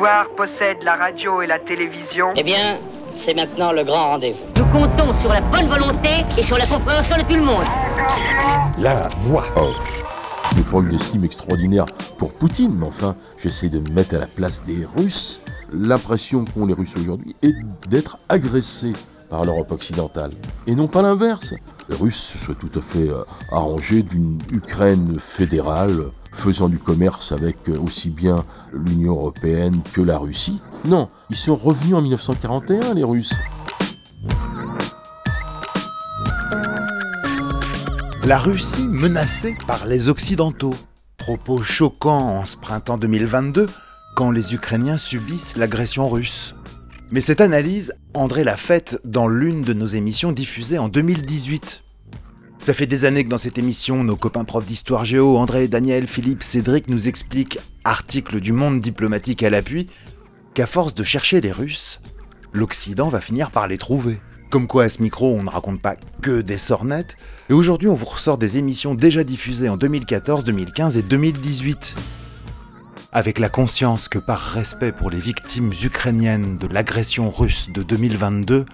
pouvoir possède la radio et la télévision. Eh bien, c'est maintenant le grand rendez-vous. Nous comptons sur la bonne volonté et sur la compréhension de tout le monde. La voix off. Je n'ai pas une estime extraordinaire pour Poutine, mais enfin, j'essaie de me mettre à la place des Russes. L'impression qu'ont les Russes aujourd'hui est d'être agressés par l'Europe occidentale, et non pas l'inverse. Les Russes se soient tout à fait euh, arrangés d'une Ukraine fédérale faisant du commerce avec euh, aussi bien l'Union européenne que la Russie. Non, ils sont revenus en 1941, les Russes. La Russie menacée par les Occidentaux. Propos choquants en ce printemps 2022 quand les Ukrainiens subissent l'agression russe. Mais cette analyse, André l'a faite dans l'une de nos émissions diffusées en 2018. Ça fait des années que dans cette émission, nos copains profs d'histoire géo, André, Daniel, Philippe, Cédric nous expliquent, articles du monde diplomatique à l'appui, qu'à force de chercher les Russes, l'Occident va finir par les trouver. Comme quoi, à ce micro, on ne raconte pas que des sornettes. Et aujourd'hui, on vous ressort des émissions déjà diffusées en 2014, 2015 et 2018 avec la conscience que par respect pour les victimes ukrainiennes de l'agression russe de 2022,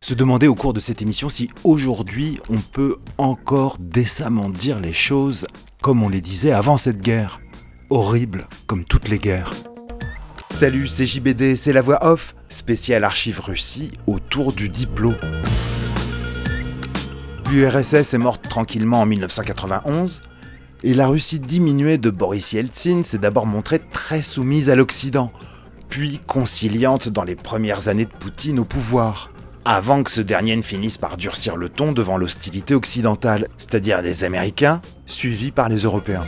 se demander au cours de cette émission si aujourd'hui on peut encore décemment dire les choses comme on les disait avant cette guerre. Horrible comme toutes les guerres. Salut, c'est JBD, c'est la voix off, spéciale archive Russie autour du diplôme. L'URSS est morte tranquillement en 1991, et la Russie diminuée de Boris Yeltsin s'est d'abord montrée très soumise à l'Occident, puis conciliante dans les premières années de Poutine au pouvoir, avant que ce dernier ne finisse par durcir le ton devant l'hostilité occidentale, c'est-à-dire des Américains, suivis par les Européens.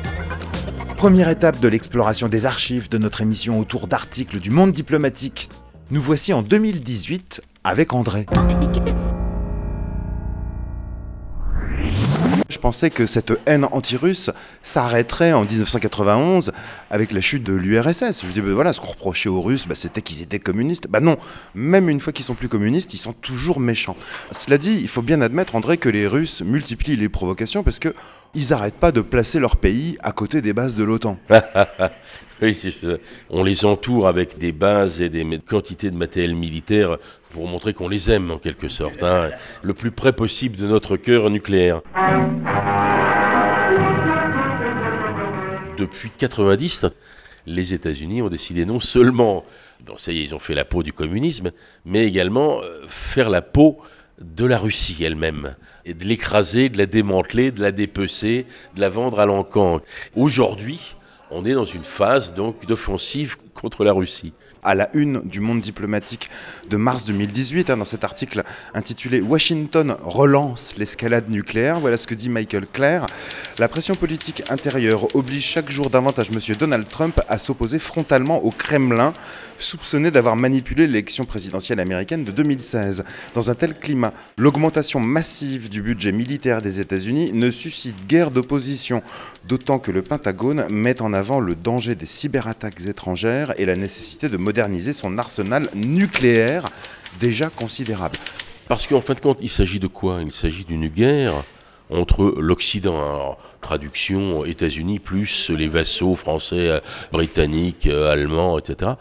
Première étape de l'exploration des archives de notre émission autour d'articles du monde diplomatique. Nous voici en 2018 avec André. Je pensais que cette haine anti-russe s'arrêterait en 1991 avec la chute de l'URSS. Je dis, ben voilà, ce qu'on reprochait aux Russes, bah, c'était qu'ils étaient communistes. Bah non, même une fois qu'ils sont plus communistes, ils sont toujours méchants. Cela dit, il faut bien admettre, André, que les Russes multiplient les provocations parce que ils n'arrêtent pas de placer leur pays à côté des bases de l'OTAN. On les entoure avec des bases et des quantités de matériel militaire pour montrer qu'on les aime en quelque sorte, hein, le plus près possible de notre cœur nucléaire. Depuis 90, les États-Unis ont décidé non seulement, bon ça y est, ils ont fait la peau du communisme, mais également euh, faire la peau de la Russie elle-même, et de l'écraser, de la démanteler, de la dépecer, de la vendre à l'encan. Aujourd'hui, on est dans une phase donc d'offensive contre la Russie à la une du monde diplomatique de mars 2018, hein, dans cet article intitulé Washington relance l'escalade nucléaire. Voilà ce que dit Michael Clare. La pression politique intérieure oblige chaque jour davantage M. Donald Trump à s'opposer frontalement au Kremlin, soupçonné d'avoir manipulé l'élection présidentielle américaine de 2016. Dans un tel climat, l'augmentation massive du budget militaire des États-Unis ne suscite guère d'opposition, d'autant que le Pentagone met en avant le danger des cyberattaques étrangères et la nécessité de moderniser son arsenal nucléaire déjà considérable. Parce qu'en fin de compte, il s'agit de quoi? Il s'agit d'une guerre entre l'Occident, traduction États-Unis plus les vassaux français, euh, britanniques, euh, allemands, etc.,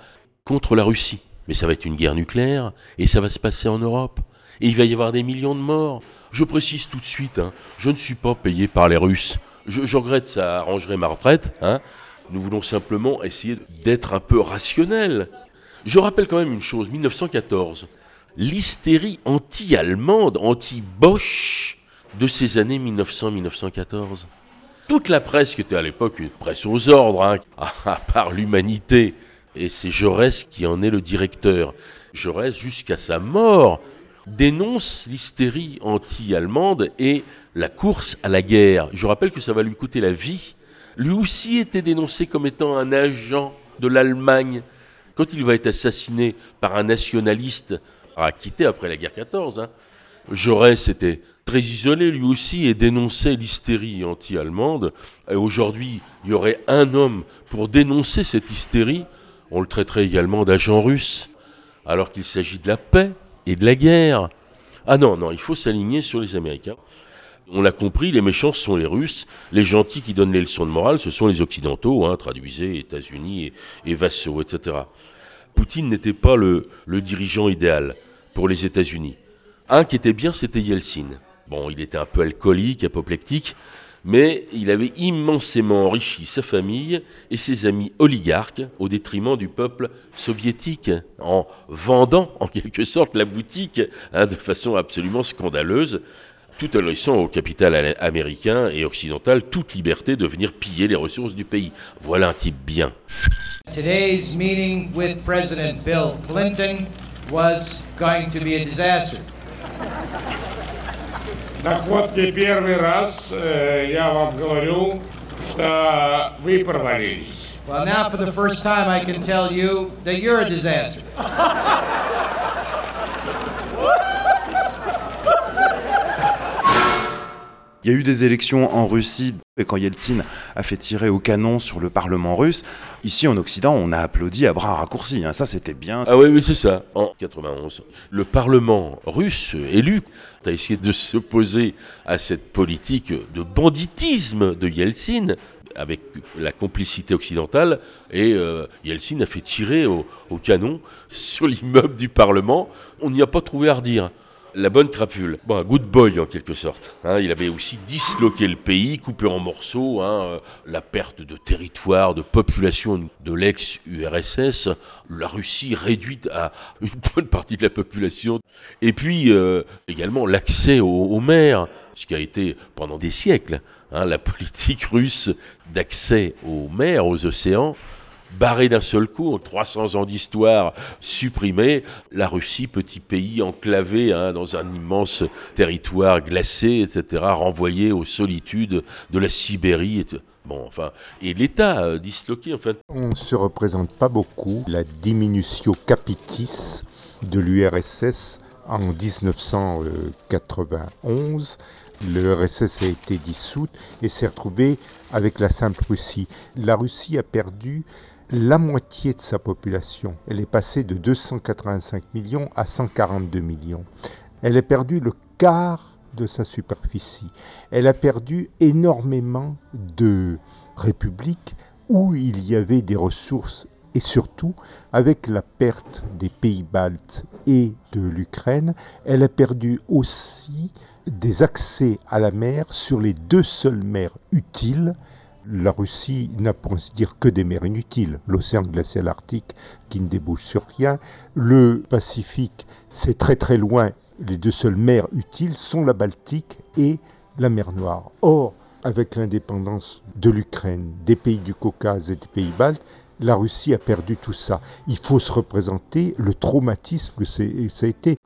contre la Russie. Mais ça va être une guerre nucléaire et ça va se passer en Europe. Et il va y avoir des millions de morts. Je précise tout de suite, hein, je ne suis pas payé par les Russes. Je, regrette, ça arrangerait ma retraite. Hein, nous voulons simplement essayer d'être un peu rationnel. Je rappelle quand même une chose, 1914, l'hystérie anti-allemande, anti-Bosch de ces années 1900-1914. Toute la presse qui était à l'époque une presse aux ordres, hein, à part l'humanité, et c'est Jaurès qui en est le directeur. Jaurès, jusqu'à sa mort, dénonce l'hystérie anti-allemande et la course à la guerre. Je rappelle que ça va lui coûter la vie lui aussi était dénoncé comme étant un agent de l'Allemagne. Quand il va être assassiné par un nationaliste, acquitté après la guerre 14, hein, Jaurès était très isolé lui aussi et dénonçait l'hystérie anti-allemande. Et aujourd'hui, il y aurait un homme pour dénoncer cette hystérie, on le traiterait également d'agent russe, alors qu'il s'agit de la paix et de la guerre. Ah non, non, il faut s'aligner sur les Américains. On l'a compris, les méchants sont les Russes, les gentils qui donnent les leçons de morale, ce sont les Occidentaux, hein, traduisez États-Unis et, vassaux, etc. Poutine n'était pas le, le dirigeant idéal pour les États-Unis. Un qui était bien, c'était Yeltsin. Bon, il était un peu alcoolique, apoplectique, mais il avait immensément enrichi sa famille et ses amis oligarques au détriment du peuple soviétique, en vendant en quelque sorte la boutique hein, de façon absolument scandaleuse, tout en laissant au capital américain et occidental toute liberté de venir piller les ressources du pays. Voilà un type bien. Today's meeting with President Bill Clinton was going to be a disaster. Так вот, не первый раз э, я вам говорю, что вы провалились. Well, now for the first time, I can tell you that you're a disaster. Il y a eu des élections en Russie et quand Yeltsin a fait tirer au canon sur le Parlement russe, ici en Occident, on a applaudi à bras raccourcis. Hein. Ça, c'était bien. Ah oui, oui, c'est ça. En 91, le Parlement russe élu a essayé de s'opposer à cette politique de banditisme de Yeltsin avec la complicité occidentale, et euh, Yeltsin a fait tirer au, au canon sur l'immeuble du Parlement. On n'y a pas trouvé à redire la bonne crapule. Bon, un good boy en quelque sorte. Hein. il avait aussi disloqué le pays, coupé en morceaux, hein, euh, la perte de territoire, de population de l'ex-URSS, la Russie réduite à une bonne partie de la population, et puis euh, également l'accès aux, mers, ce qui a été pendant des siècles hein, la politique russe d'accès aux mers, aux océans barré d'un seul coup, 300 ans d'histoire supprimée, la Russie, petit pays enclavé hein, dans un immense territoire glacé, etc., renvoyé aux solitudes de la Sibérie, etc. Bon, enfin, et l'État euh, disloqué, enfin. On ne se représente pas beaucoup la diminutio capitis de l'URSS en 1991. L'URSS a été dissoute et s'est retrouvée avec la simple Russie. La Russie a perdu la moitié de sa population. Elle est passée de 285 millions à 142 millions. Elle a perdu le quart de sa superficie. Elle a perdu énormément de républiques où il y avait des ressources et surtout, avec la perte des pays baltes et de l'Ukraine, elle a perdu aussi des accès à la mer sur les deux seules mers utiles la Russie n'a pour ainsi dire que des mers inutiles. L'océan glacial arctique qui ne débouche sur rien. Le Pacifique, c'est très très loin. Les deux seules mers utiles sont la Baltique et la mer Noire. Or, avec l'indépendance de l'Ukraine, des pays du Caucase et des pays baltes, la Russie a perdu tout ça. Il faut se représenter le traumatisme que ça a été.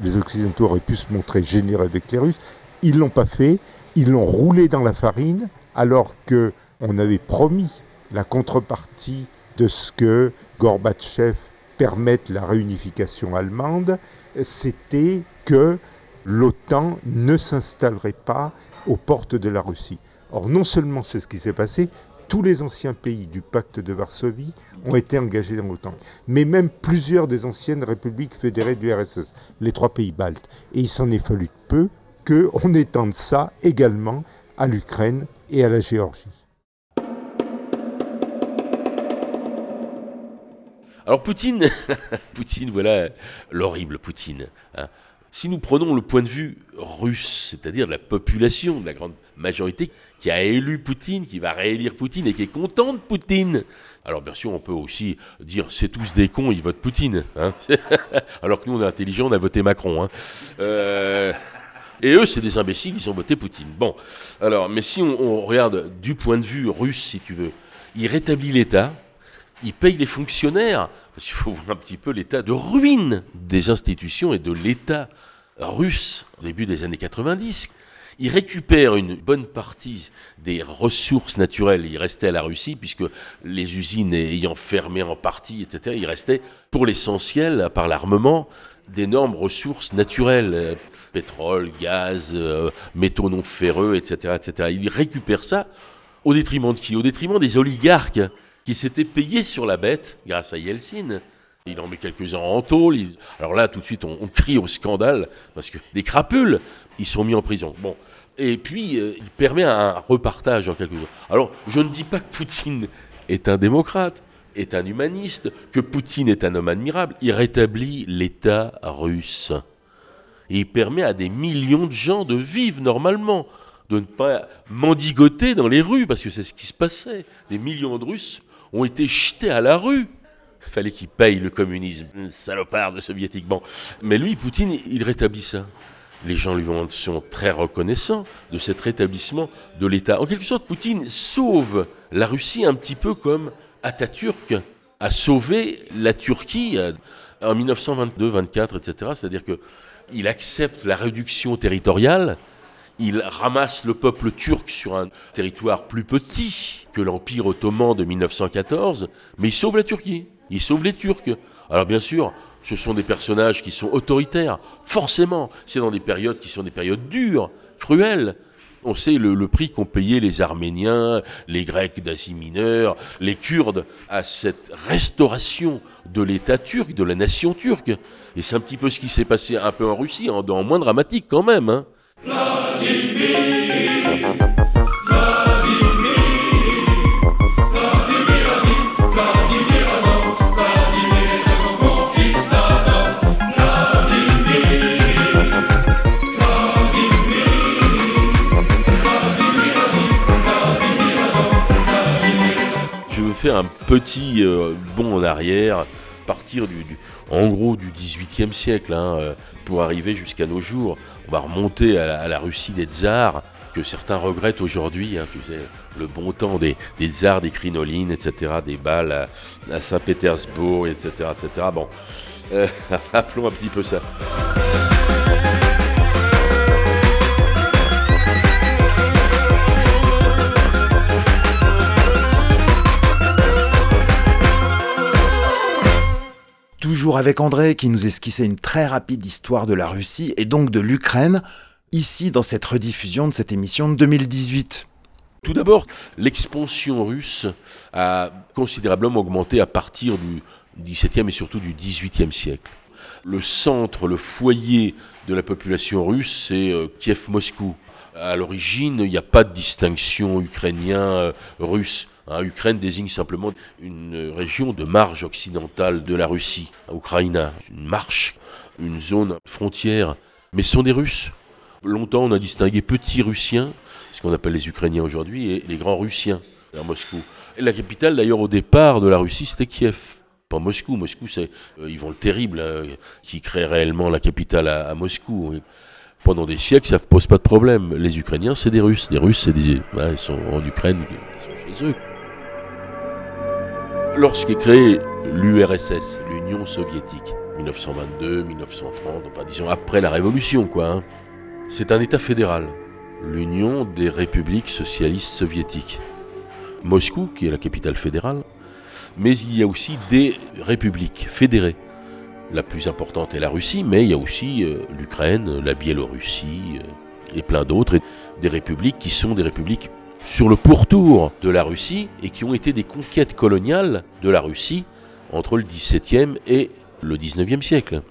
Les Occidentaux auraient pu se montrer généreux avec les Russes. Ils l'ont pas fait. Ils l'ont roulé dans la farine alors que on avait promis la contrepartie de ce que Gorbatchev permette la réunification allemande, c'était que l'OTAN ne s'installerait pas aux portes de la Russie. Or, non seulement c'est ce qui s'est passé, tous les anciens pays du pacte de Varsovie ont été engagés dans l'OTAN, mais même plusieurs des anciennes républiques fédérées du RSS, les trois pays baltes. Et il s'en est fallu peu qu'on étende ça également à l'Ukraine et à la Géorgie. Alors Poutine, Poutine, voilà l'horrible Poutine. Hein. Si nous prenons le point de vue russe, c'est-à-dire la population, de la grande majorité qui a élu Poutine, qui va réélire Poutine et qui est content de Poutine. Alors bien sûr, on peut aussi dire c'est tous des cons, ils votent Poutine. Hein. Alors que nous, on est intelligents, on a voté Macron. Hein. Euh, et eux, c'est des imbéciles, ils ont voté Poutine. Bon, alors, mais si on, on regarde du point de vue russe, si tu veux, il rétablit l'État, il paye les fonctionnaires, parce qu'il faut voir un petit peu l'état de ruine des institutions et de l'État russe au début des années 90. Il récupère une bonne partie des ressources naturelles. Il restait à la Russie, puisque les usines ayant fermé en partie, etc., il restait, pour l'essentiel, à part l'armement, d'énormes ressources naturelles, pétrole, gaz, euh, métaux non ferreux, etc., etc. Il récupère ça au détriment de qui? Au détriment des oligarques qui s'était payé sur la bête grâce à Yeltsin. Il en met quelques-uns en tôle. Alors là, tout de suite, on, crie au scandale parce que des crapules, ils sont mis en prison. Bon. Et puis, euh, il permet un repartage en quelque sorte. Alors, je ne dis pas que Poutine est un démocrate. est un humaniste, que Poutine est un homme admirable, il rétablit l'État russe. Il permet à des millions de gens de vivre normalement, de ne pas mendigoter dans les rues, parce que c'est ce qui se passait. Des millions de Russes ont été jetés à la rue. Fallait qu'il paye le communisme, salopard de soviétique. Bon. Mais lui, Poutine, il rétablit ça. Les gens lui sont très reconnaissants de cet rétablissement de l'État. En quelque sorte, Poutine sauve la Russie un petit peu comme Atatürk a sauvé la Turquie euh, en 1922, 24, etc. C'est-à-dire que il accepte la réduction territoriale, il ramasse le peuple turc sur un territoire plus petit que l'Empire ottoman de 1914, mais il sauve la Turquie, il sauve les Turcs. Alors bien sûr, ce sont des personnages qui sont autoritaires, forcément, c'est dans des périodes qui sont des périodes dures, cruelles. On sait le, prix qu'ont payé les Arméniens, les Grecs d'Asie mineure, les Kurdes à cette restauration de l'État turc, de la nation turque. Et c'est un petit peu ce qui s'est passé un peu en Russie, en, moins dramatique quand même. Hein. Un petit euh, bond en arrière, partir du, en gros du 18e siècle, hein, euh, pour arriver jusqu'à nos jours. On va remonter à la, Russie des tsars, que certains regrettent aujourd'hui, hein, tu sais, le bon temps des, tsars, des crinolines, etc., des balles à, Saint-Pétersbourg, etc., etc. Bon, euh, rappelons un petit peu ça. Toujours avec André qui nous esquissait une très rapide histoire de la Russie et donc de l'Ukraine, ici dans cette rediffusion de cette émission de 2018. Tout d'abord, l'expansion russe a considérablement augmenté à partir du XVIIe et surtout du XVIIIe siècle. Le centre, le foyer de la population russe, c'est euh, Kiev-Moscou. À l'origine, il n'y a pas de distinction ukrainien-russe. Ukraine désigne simplement une région de marge occidentale de la Russie, Ukraine, une marche, une zone frontière. Mais ce sont des Russes. Longtemps, on a distingué petits Russiens, ce qu'on appelle les Ukrainiens aujourd'hui, et les grands Russiens à Moscou. Et la capitale, d'ailleurs, au départ de la Russie, c'était Kiev. Pas Moscou. Moscou, c'est euh, vont le terrible, hein, qui crée réellement la capitale à, Moscou. Pendant des siècles, ça ne pose pas de problème. Les Ukrainiens, c'est des Russes. Les Russes, c'est des. ils sont en Ukraine, ils sont chez eux. Lorsqu'est créée l'URSS, l'Union soviétique, 1922, 1930, enfin disons après la Révolution quoi, hein, c'est un État fédéral, l'Union des républiques socialistes soviétiques. Moscou, qui est la capitale fédérale, mais il y a aussi des républiques fédérées. La plus importante est la Russie, mais il y a aussi euh, l'Ukraine, la Biélorussie euh, et plein d'autres, des républiques qui sont des républiques sur le pourtour de la Russie et qui ont été des conquêtes coloniales de la Russie entre le XVIIe et le XIXe siècle,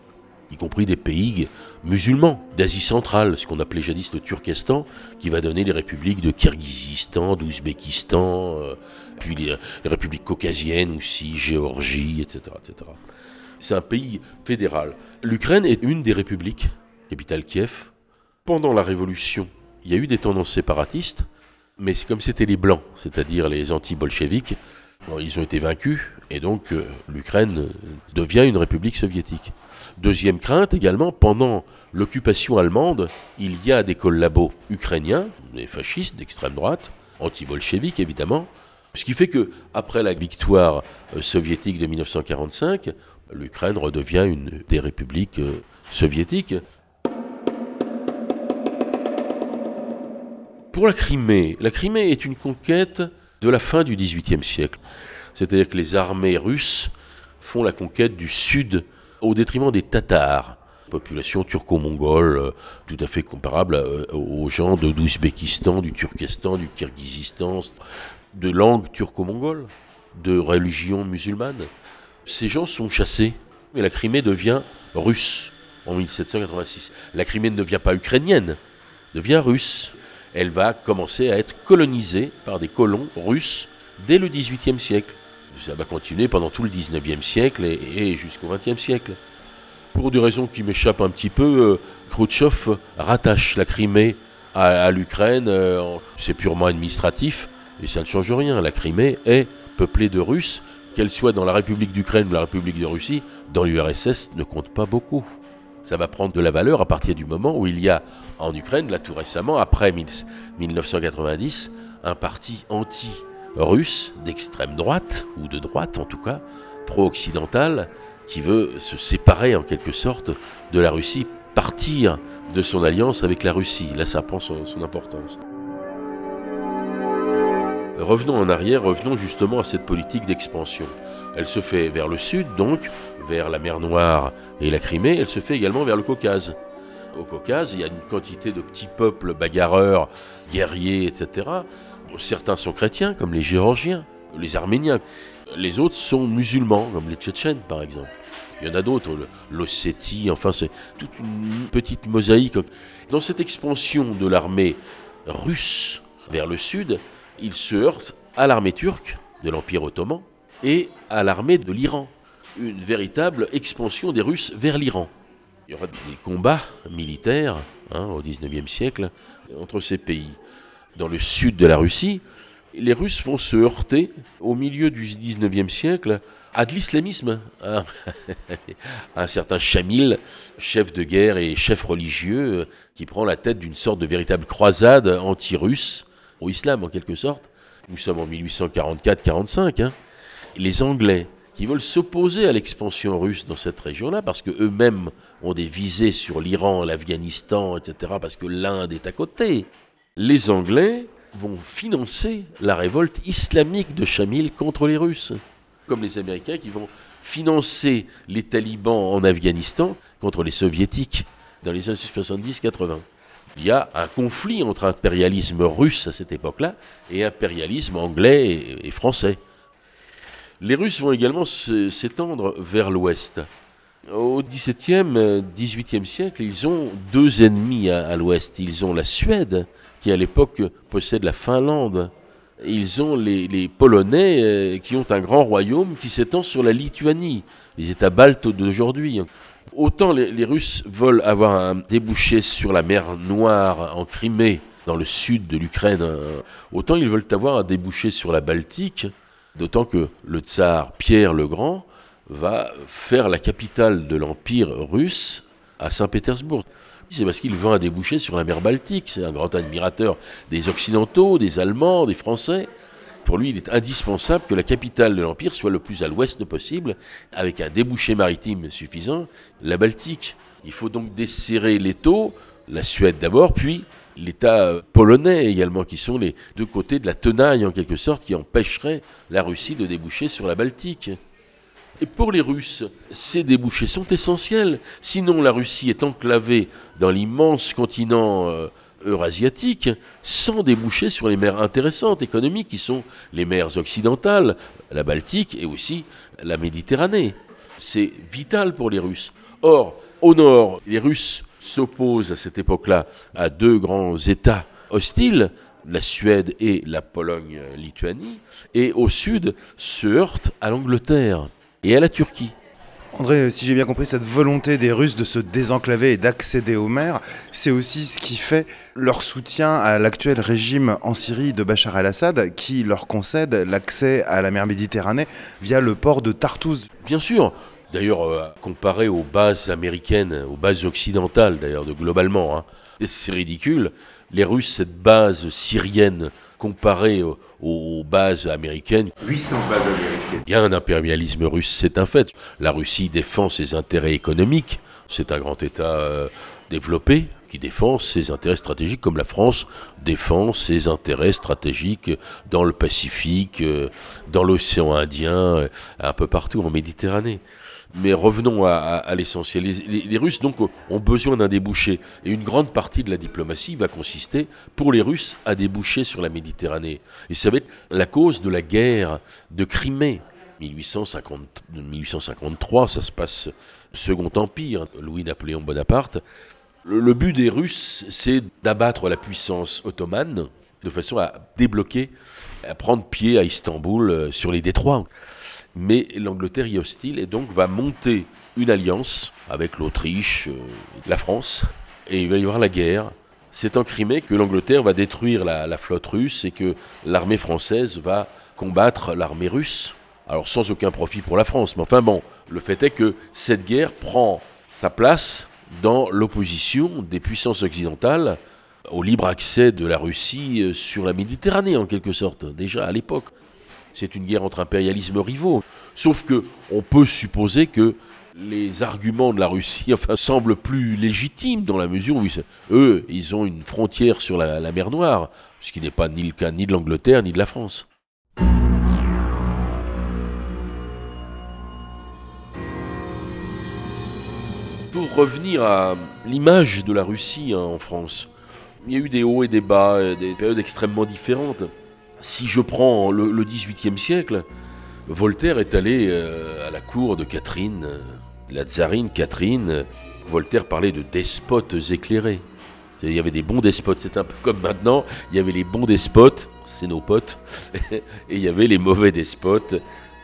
y compris des pays musulmans d'Asie centrale, ce qu'on appelait jadis le Turkestan, qui va donner les républiques de Kirghizistan, d'Ouzbékistan, euh, puis les, républiques caucasiennes aussi, Géorgie, etc. etc. C'est un pays fédéral. L'Ukraine est une des républiques, capitale Kiev. Pendant la Révolution, il y a eu des tendances séparatistes, mais comme c'était les blancs, c'est-à-dire les anti-bolcheviques, ils ont été vaincus et donc euh, l'Ukraine devient une république soviétique. Deuxième crainte également, pendant l'occupation allemande, il y a des collabos ukrainiens, des fascistes d'extrême droite, anti-bolcheviques évidemment, ce qui fait que après la victoire euh, soviétique de 1945, l'Ukraine redevient une des républiques euh, soviétiques. Pour la Crimée, la Crimée est une conquête de la fin du XVIIIe siècle. C'est-à-dire que les armées russes font la conquête du sud au détriment des Tatars, population turco-mongole euh, tout à fait comparable euh, aux gens de l'Ouzbékistan, du Turkestan, du Kirghizistan, de langue turco-mongole, de religion musulmane. Ces gens sont chassés et la Crimée devient russe en 1786. La Crimée ne devient pas ukrainienne, devient russe elle va commencer à être colonisée par des colons russes dès le XVIIIe siècle. Ça va continuer pendant tout le 19e siècle et, jusqu'au 20e siècle. Pour des raisons qui m'échappent un petit peu, euh, Khrouchtchev rattache la Crimée à, à l'Ukraine. euh, c'est purement administratif et ça ne change rien. La Crimée est peuplée de Russes, qu'elle soit dans la République d'Ukraine ou la République de Russie, dans l'URSS ne compte pas beaucoup. Ça va prendre de la valeur à partir du moment où il y a en Ukraine, là tout récemment, après 1000 1990, un parti anti-russe d'extrême droite, ou de droite en tout cas, pro-occidental, qui veut se séparer en quelque sorte de la Russie, partir de son alliance avec la Russie. Là, ça prend son, son importance. Revenons en arrière, revenons justement à cette politique d'expansion. Elle se fait vers le sud, donc, vers la mer Noire et la Crimée, elle se fait également vers le Caucase. Au Caucase, il y a une quantité de petits peuples bagarreurs, guerriers, etc. Certains sont chrétiens, comme les Géorgiens, les Arméniens. Les autres sont musulmans, comme les Tchétchènes, par exemple. Il y en a d'autres, l'Ossétie, enfin, c'est toute une petite mosaïque. Dans cette expansion de l'armée russe vers le sud, il se heurte à l'armée turque de l'Empire ottoman et à l'armée de l'Iran. Une véritable expansion des Russes vers l'Iran. Il y aura des combats militaires hein, au XIXe siècle entre ces pays. Dans le sud de la Russie, les Russes vont se heurter au milieu du XIXe siècle à de l'islamisme. hein. un certain Chamil, chef de guerre et chef religieux, qui prend la tête d'une sorte de véritable croisade anti-russe, au islam en quelque sorte. Nous sommes en 1844-45. hein. Les Anglais, qui veulent s'opposer à l'expansion russe dans cette région-là, parce qu'eux-mêmes ont des visées sur l'Iran, l'Afghanistan, etc., parce que l'Inde est à côté. Les Anglais vont financer la révolte islamique de Chamil contre les Russes, comme les Américains qui vont financer les talibans en Afghanistan contre les Soviétiques dans les années 70-80. Il y a un conflit entre impérialisme russe à cette époque-là et impérialisme anglais et français. Les Russes vont également s'étendre vers l'ouest. Au XVIIe, XVIIIe siècle, ils ont deux ennemis à, l'ouest. Ils ont la Suède, qui à l'époque possède la Finlande. Ils ont les, Polonais, euh, qui ont un grand royaume qui s'étend sur la Lituanie, les États baltes d'aujourd'hui. Autant les, les Russes veulent avoir un débouché sur la mer Noire en Crimée, dans le sud de l'Ukraine, euh, autant ils veulent avoir un débouché sur la Baltique, d'autant que le tsar Pierre le Grand va faire la capitale de l'Empire russe à Saint-Pétersbourg. C'est parce qu'il veut un débouché sur la mer Baltique. C'est un grand admirateur des Occidentaux, des Allemands, des Français. Pour lui, il est indispensable que la capitale de l'Empire soit le plus à l'ouest possible, avec un débouché maritime suffisant, la Baltique. Il faut donc desserrer l'étau, la Suède d'abord, puis l'État euh, polonais également, qui sont les deux côtés de la tenaille en quelque sorte, qui empêcheraient la Russie de déboucher sur la Baltique. Et pour les Russes, ces débouchés sont essentiels. Sinon, la Russie est enclavée dans l'immense continent euh, eurasiatique, sans déboucher sur les mers intéressantes économiques, qui sont les mers occidentales, la Baltique et aussi la Méditerranée. C'est vital pour les Russes. Or, au nord, les Russes s'opposent à cette époque-là à deux grands États hostiles, la Suède et la Pologne-Lituanie, et au sud se heurtent à l'Angleterre et à la Turquie. André, si j'ai bien compris, cette volonté des Russes de se désenclaver et d'accéder aux mers, c'est aussi ce qui fait leur soutien à l'actuel régime en Syrie de Bachar el-Assad, qui leur concède l'accès à la mer Méditerranée via le port de Tartouse. Bien sûr. D'ailleurs, euh, comparé aux bases américaines, aux bases occidentales, d'ailleurs, de globalement, hein, c'est ridicule. Les Russes, cette base syrienne, comparée aux, aux bases américaines, 800 bases américaines. il y a un impérialisme russe, c'est un fait. La Russie défend ses intérêts économiques. C'est un grand État euh, développé qui défend ses intérêts stratégiques, comme la France défend ses intérêts stratégiques dans le Pacifique, euh, dans l'océan Indien, un peu partout en Méditerranée. Mais revenons à, l'essentiel. Les, Russes donc ont besoin d'un débouché et une grande partie de la diplomatie va consister pour les Russes à déboucher sur la Méditerranée. Et ça va être la cause de la guerre de Crimée. 1850 1853, ça se passe Second Empire, Louis-Napoléon Bonaparte. Le, le but des Russes, c'est d'abattre la puissance ottomane de façon à débloquer, à prendre pied à Istanbul euh, sur les détroits. Mais l'Angleterre y est hostile et donc va monter une alliance avec l'Autriche, euh, la France, et il va y avoir la guerre. C'est en Crimée que l'Angleterre va détruire la, la flotte russe et que l'armée française va combattre l'armée russe. Alors sans aucun profit pour la France, mais enfin bon, le fait est que cette guerre prend sa place dans l'opposition des puissances occidentales au libre accès de la Russie euh, sur la Méditerranée en quelque sorte, déjà à l'époque. C'est une guerre entre impérialismes rivaux. Sauf que on peut supposer que les arguments de la Russie semblent plus légitimes dans la mesure où eux, ils ont une frontière sur la, la mer Noire, ce qui n'est pas ni le cas ni de l'Angleterre ni de la France. Pour revenir à l'image de la Russie hein, en France, il y a eu des hauts et des bas, euh, des périodes extrêmement différentes. Si je prends le, le 18e siècle, Voltaire est allé euh, à la cour de Catherine, euh, la tsarine Catherine. euh, Voltaire parlait de despotes éclairés. Il y avait des bons despotes, c'est un peu comme maintenant, il y avait les bons despotes, c'est nos potes, et il y avait les mauvais despotes,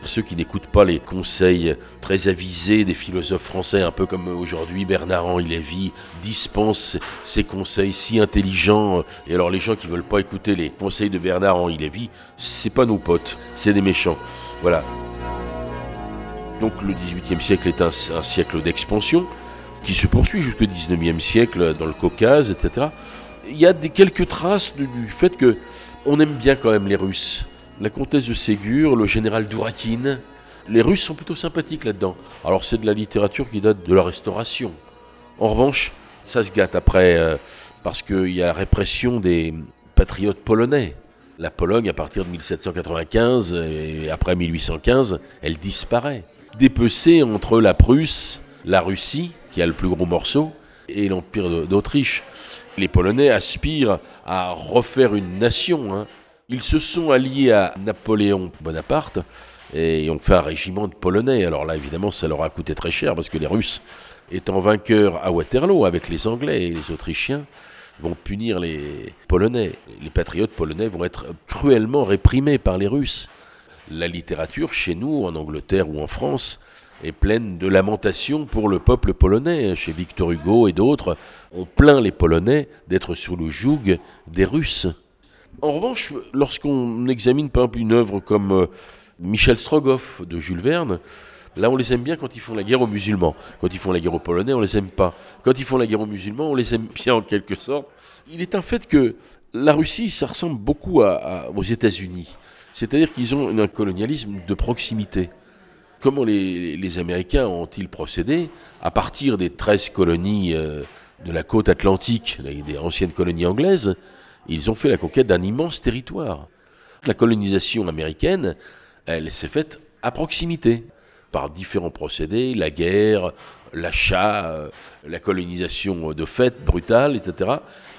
ceux qui n'écoutent pas les conseils très avisés des philosophes français, un peu comme aujourd'hui Bernard-Henri Lévy dispense ces conseils si intelligents. Et alors les gens qui veulent pas écouter les conseils de Bernard-Henri Lévy, c'est pas nos potes, c'est des méchants. Voilà. Donc le XVIIIe siècle est un, un siècle d'expansion qui se poursuit jusqu'au XIXe siècle dans le Caucase, etc. Il y a des, quelques traces du, du fait que on aime bien quand même les Russes. La comtesse de Ségur, le général Dourakine, les Russes sont plutôt sympathiques là-dedans. Alors c'est de la littérature qui date de la Restauration. En revanche, ça se gâte après, euh, parce qu'il y a la répression des patriotes polonais. La Pologne, à partir de 1795 et après 1815, elle disparaît. Dépecée entre la Prusse, la Russie, qui a le plus gros morceau, et l'Empire d'Autriche. Les Polonais aspirent à refaire une nation. hein. Ils se sont alliés à Napoléon Bonaparte et ont fait un régiment de Polonais. Alors là, évidemment, ça leur a coûté très cher parce que les Russes, étant vainqueurs à Waterloo avec les Anglais et les Autrichiens, vont punir les Polonais. Les patriotes polonais vont être cruellement réprimés par les Russes. La littérature, chez nous, en Angleterre ou en France, est pleine de lamentations pour le peuple polonais. Chez Victor Hugo et d'autres, on plaint les Polonais d'être sous le joug des Russes. En revanche, lorsqu'on examine par exemple une œuvre comme euh, Michel Strogoff de Jules Verne, là on les aime bien quand ils font la guerre aux musulmans. Quand ils font la guerre aux Polonais, on les aime pas. Quand ils font la guerre aux musulmans, on les aime bien en quelque sorte. Il est un fait que la Russie, ça ressemble beaucoup aux États-Unis. C'est-à-dire qu'ils ont un colonialisme de proximité. Comment les, les Américains ont-ils procédé À partir des 13 colonies euh, de la côte atlantique, des anciennes colonies anglaises, ils ont fait la conquête d'un immense territoire. La colonisation américaine, elle s'est faite à proximité, par différents procédés, la guerre, l'achat, la colonisation de fait brutale, etc.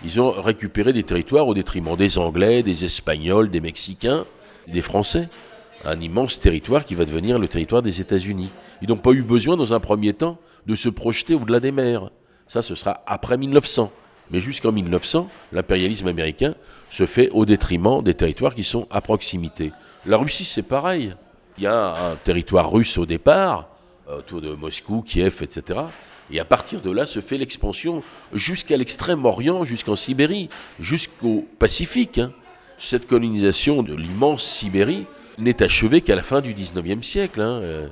Ils ont récupéré des territoires au détriment des Anglais, des Espagnols, des Mexicains, des Français. Un immense territoire qui va devenir le territoire des États-Unis. Ils n'ont pas eu besoin, dans un premier temps, de se projeter au-delà des mers. Ça, ce sera après 1900. Mais jusqu'en 1900, l'impérialisme américain se fait au détriment des territoires qui sont à proximité. La Russie, c'est pareil. Il y a un territoire russe au départ, euh, autour de Moscou, Kiev, etc. Et à partir de là se fait l'expansion jusqu'à l'extrême-orient, jusqu'en Sibérie, jusqu'au Pacifique. hein. Cette colonisation de l'immense Sibérie n'est achevée qu'à la fin du 19e siècle.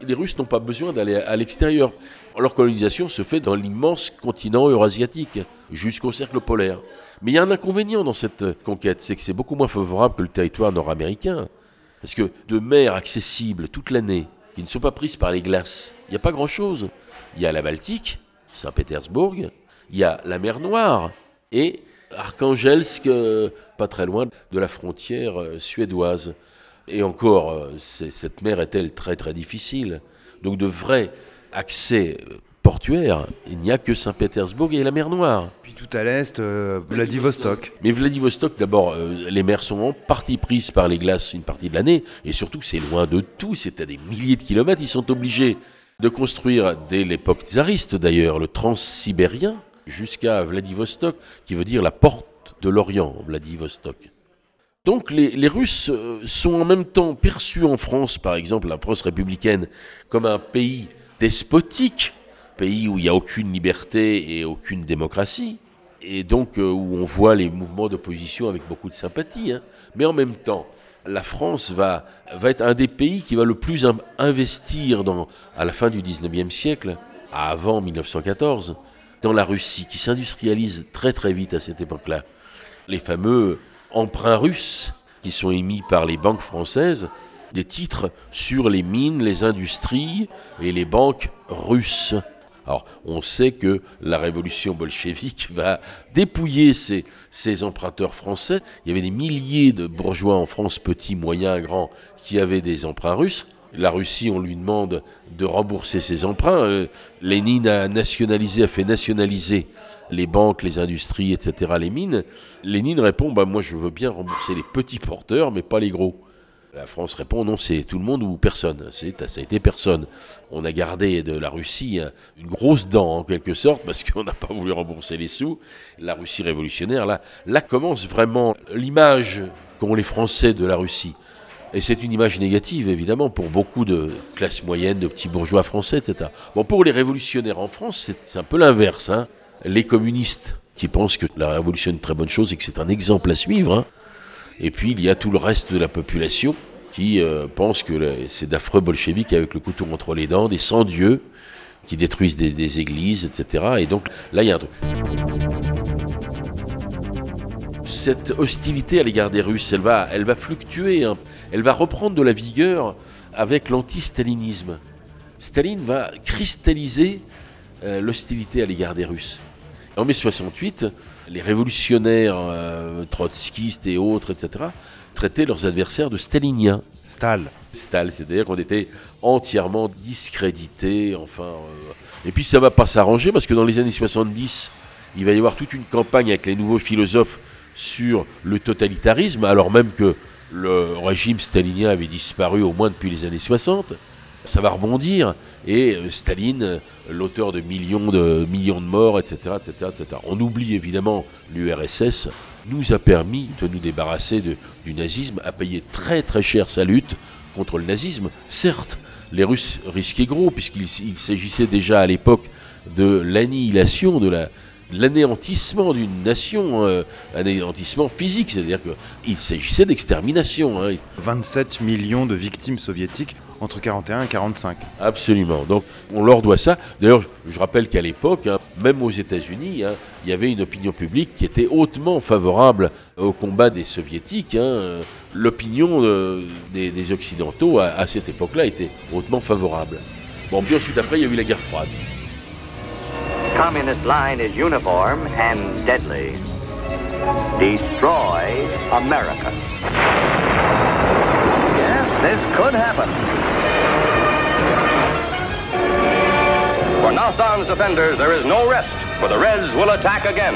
Les Russes n'ont pas besoin d'aller à l'extérieur. Leur colonisation se fait dans l'immense continent eurasiatique, jusqu'au cercle polaire. Mais il y a un inconvénient dans cette conquête, c'est que c'est beaucoup moins favorable que le territoire nord-américain. Parce que de mers accessibles toute l'année, qui ne sont pas prises par les glaces, il n'y a pas grand-chose. Il y a la Baltique, Saint-Pétersbourg, il y a la mer Noire et Archangelsk, euh, pas très loin de la frontière euh, suédoise. Et encore, euh, cette mer est-elle très très difficile Donc de vrais accès euh, portuaires, il n'y a que Saint-Pétersbourg et la mer Noire. Puis tout à l'est, euh, Vladivostok. Mais Vladivostok, d'abord, euh, les mers sont en partie prises par les glaces une partie de l'année, et surtout que c'est loin de tout, c'est à des milliers de kilomètres, ils sont obligés de construire, dès l'époque tsariste d'ailleurs, le transsibérien jusqu'à Vladivostok, qui veut dire la porte de l'Orient, Vladivostok. Donc les, Russes euh, sont en même temps perçus en France, par exemple la France républicaine, comme un pays despotique, pays où il n'y a aucune liberté et aucune démocratie, et donc euh, où on voit les mouvements d'opposition avec beaucoup de sympathie. Hein. Mais en même temps, la France va, être un des pays qui va le plus investir à la fin du 19e siècle, avant 1914, dans la Russie, qui s'industrialise très très vite à cette époque-là. Les fameux emprunts russes qui sont émis par les banques françaises, des titres sur les mines, les industries et les banques russes. Alors, on sait que la révolution bolchevique va dépouiller ces, ces, emprunteurs français. Il y avait des milliers de bourgeois en France, petits, moyens, grands, qui avaient des emprunts russes. La Russie, on lui demande de rembourser ses emprunts. Euh, Lénine a nationalisé, a fait nationaliser les banques, les industries, etc., les mines. Lénine répond, bah, moi je veux bien rembourser les petits porteurs, mais pas les gros. La France répond non, c'est tout le monde ou personne. C'est, ça a été personne. On a gardé de la Russie une grosse dent en quelque sorte parce qu'on n'a pas voulu rembourser les sous. La Russie révolutionnaire, là, là commence vraiment l'image qu'ont les Français de la Russie. Et c'est une image négative, évidemment, pour beaucoup de classes moyennes, de petits bourgeois français, etc. Bon, pour les révolutionnaires en France, c'est un peu l'inverse. Hein. Les communistes qui pensent que la révolution est une très bonne chose et que c'est un exemple à suivre. Hein. Et puis, il y a tout le reste de la population qui euh, pense que c'est d'affreux bolcheviques avec le couteau entre les dents, des sans-dieux qui détruisent des, des, églises, etc. Et donc, là, il y a un truc cette hostilité à l'égard des Russes, elle va, elle va fluctuer, hein. elle va reprendre de la vigueur avec l'anti-stalinisme. Staline va cristalliser euh, l'hostilité à l'égard des Russes. En mai 68, les révolutionnaires euh, trotskistes et autres, etc., traitaient leurs adversaires de staliniens. Stal. Stal, c'est-à-dire qu'on était entièrement discrédités, enfin... Euh, et puis ça va pas s'arranger parce que dans les années 70, il va y avoir toute une campagne avec les nouveaux philosophes sur le totalitarisme, alors même que le régime stalinien avait disparu au moins depuis les années 60. Ça va rebondir et euh, Staline, euh, l'auteur de millions de millions de morts, etc., etc., etc. On oublie évidemment l'URSS nous a permis de nous débarrasser du nazisme, a payé très très cher sa lutte contre le nazisme. Certes, les Russes risquaient gros puisqu'il s'agissait déjà à l'époque de l'annihilation de la, l'anéantissement d'une nation, euh, anéantissement physique, c'est-à-dire qu'il s'agissait d'extermination. Hein. 27 millions de victimes soviétiques entre 41 et 45. Absolument. Donc on leur doit ça. D'ailleurs, je, rappelle qu'à l'époque, hein, même aux États-Unis, hein, il y avait une opinion publique qui était hautement favorable au combat des soviétiques. Hein. L'opinion euh, des, Occidentaux à, à cette époque-là était hautement favorable. Bon, puis ensuite après, il y a eu la guerre froide. Communist line is uniform and deadly. Destroy America. Yes, this could happen. For Nassan's defenders, there is no rest, for the Reds will attack again.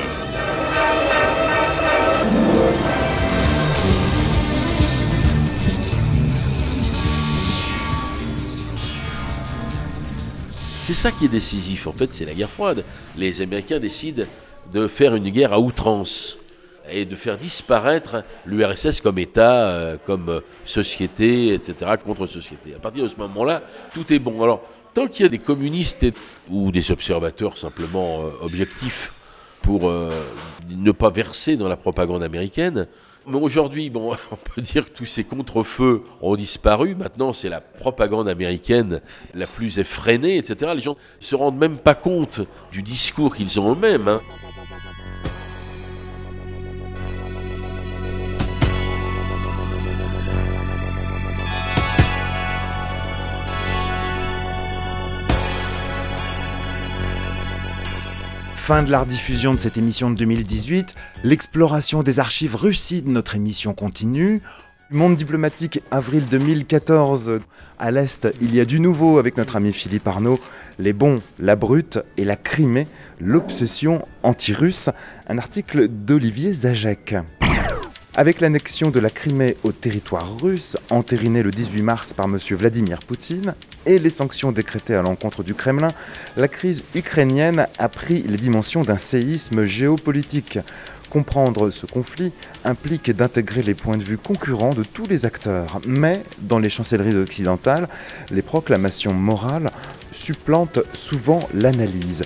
C'est ça qui est décisif, en fait, c'est la guerre froide. Les Américains décident de faire une guerre à outrance et de faire disparaître l'URSS comme État, euh, comme euh, société, etc., contre société. À partir de ce moment-là, tout est bon. Alors, tant qu'il y a des communistes ou des observateurs simplement euh, objectifs pour ne pas verser dans la propagande américaine, aujourd'hui, bon, on peut dire que tous ces contre-feux ont disparu. Maintenant, c'est la propagande américaine la plus effrénée, etc. Les gens ne se rendent même pas compte du discours qu'ils ont eux-mêmes. Hein. Fin de la rediffusion de cette émission de 2018. L'exploration des archives russies de notre émission continue. Monde diplomatique, avril 2014. À l'Est, il y a du nouveau avec notre ami Philippe Arnaud. Les bons, la brute et la Crimée, l'obsession anti-russe. Un article d'Olivier Zajac. Avec l'annexion de la Crimée au territoire russe, entérinée le 18 mars par M. Vladimir Poutine, et les sanctions décrétées à l'encontre du Kremlin, la crise ukrainienne a pris les dimensions d'un séisme géopolitique. Comprendre ce conflit implique d'intégrer les points de vue concurrents de tous les acteurs, mais dans les chancelleries occidentales, les proclamations morales supplantent souvent l'analyse.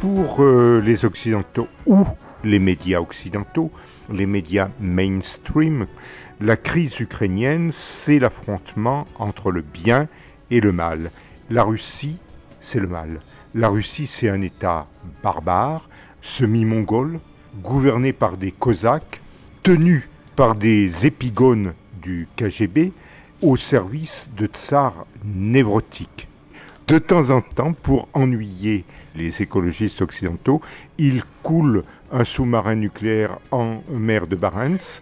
Pour euh, les Occidentaux ou les médias occidentaux, les médias mainstream, la crise ukrainienne, c'est l'affrontement entre le bien et le mal. La Russie, c'est le mal. La Russie, c'est un État barbare, semi-mongol, gouverné par des Cosaques, tenu par des épigones du KGB, au service de tsars névrotiques. De temps en temps, pour ennuyer les écologistes occidentaux, il coule un sous-marin nucléaire en mer de Barents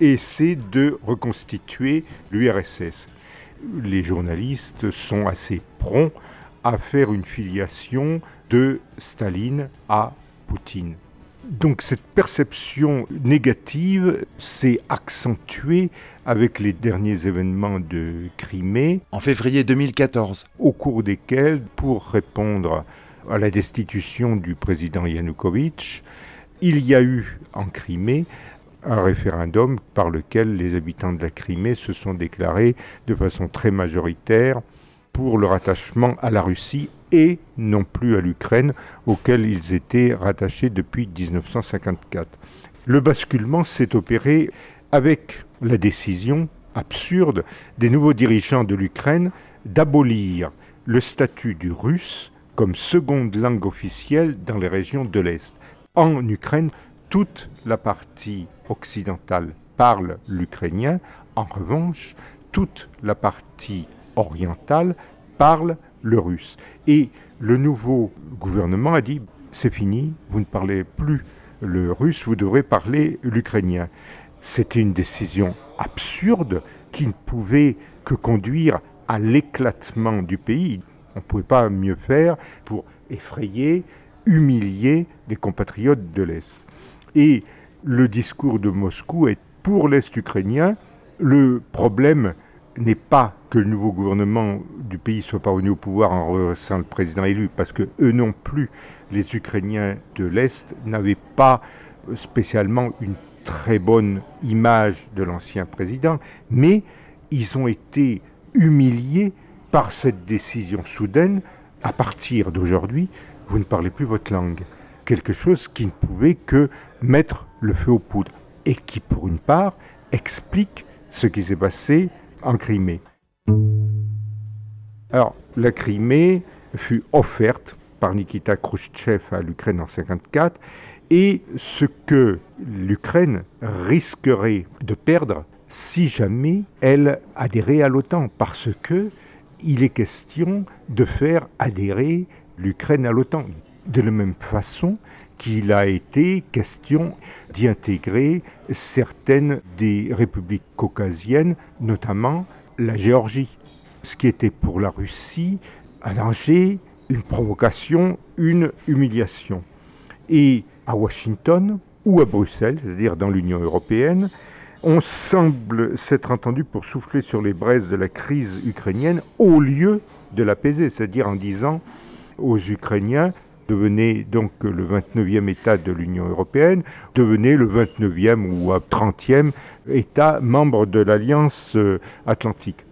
et essaie de reconstituer l'URSS. Les journalistes sont assez prompts à faire une filiation de Staline à Poutine. Donc cette perception négative s'est accentuée avec les derniers événements de Crimée. En février 2014. Au cours desquels, pour répondre à la destitution du président Yanukovych, il y a eu en Crimée un référendum par lequel les habitants de la Crimée se sont déclarés de façon très majoritaire pour leur attachement à la Russie et non plus à l'Ukraine, auquel ils étaient rattachés depuis 1954. Le basculement s'est opéré avec la décision absurde des nouveaux dirigeants de l'Ukraine d'abolir le statut du russe comme seconde langue officielle dans les régions de l'Est. En Ukraine, toute la partie occidentale parle l'ukrainien, en revanche, toute la partie orientale parle le russe. Et le nouveau gouvernement a dit, c'est fini, vous ne parlez plus le russe, vous devrez parler l'ukrainien. C'était une décision absurde qui ne pouvait que conduire à l'éclatement du pays. On ne pouvait pas mieux faire pour effrayer, humilier les compatriotes de l'Est. Et le discours de Moscou est pour l'Est ukrainien, le problème n'est pas que le nouveau gouvernement du pays soit parvenu au pouvoir en reversant le président élu, parce que eux non plus, les Ukrainiens de l'Est, n'avaient pas spécialement une très bonne image de l'ancien président, mais ils ont été humiliés par cette décision soudaine. À partir d'aujourd'hui, vous ne parlez plus votre langue. Quelque chose qui ne pouvait que mettre le feu aux poudres et qui, pour une part, explique ce qui s'est passé en Crimée. Alors, la Crimée fut offerte par Nikita Khrouchtchev à l'Ukraine en 1954 et ce que l'Ukraine risquerait de perdre si jamais elle adhérait à l'OTAN, parce que il est question de faire adhérer l'Ukraine à l'OTAN. De la même façon qu'il a été question d'y intégrer certaines des républiques caucasiennes, notamment la Géorgie. Ce qui était pour la Russie un danger, une provocation, une humiliation. Et à Washington ou à Bruxelles, c'est-à-dire dans l'Union européenne, on semble s'être entendu pour souffler sur les braises de la crise ukrainienne au lieu de l'apaiser, c'est-à-dire en disant aux Ukrainiens devenez donc le 29e État de l'Union européenne, devenez le 29e ou 30e État membre de l'Alliance euh, atlantique.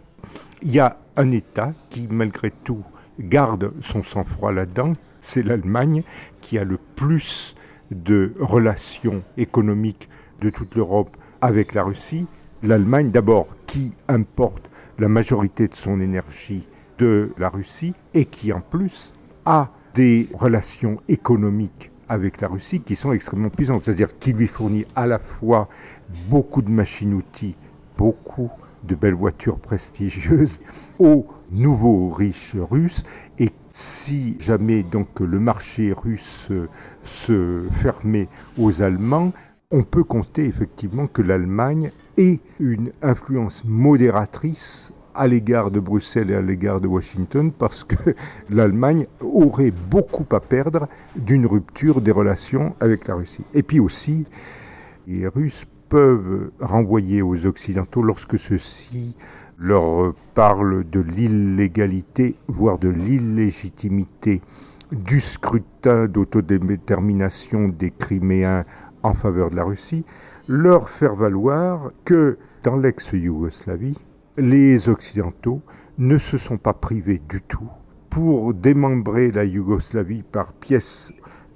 Il y a un État qui, malgré tout, garde son sang-froid là-dedans, c'est l'Allemagne, qui a le plus de relations économiques de toute l'Europe avec la Russie. L'Allemagne, d'abord, qui importe la majorité de son énergie de la Russie et qui, en plus, a des relations économiques avec la Russie qui sont extrêmement puissantes, c'est-à-dire qui lui fournit à la fois beaucoup de machines-outils, beaucoup de belles voitures prestigieuses aux nouveaux riches russes et si jamais donc le marché russe se fermait aux Allemands, on peut compter effectivement que l'Allemagne ait une influence modératrice à l'égard de Bruxelles et à l'égard de Washington parce que l'Allemagne aurait beaucoup à perdre d'une rupture des relations avec la Russie. Et puis aussi, les Russes peuvent renvoyer aux Occidentaux lorsque ceux-ci leur parlent de l'illégalité, voire de l'illégitimité du scrutin d'autodétermination des Criméens en faveur de la Russie, leur faire valoir que dans l'ex-Yougoslavie, les Occidentaux ne se sont pas privés du tout pour démembrer la Yougoslavie par pièces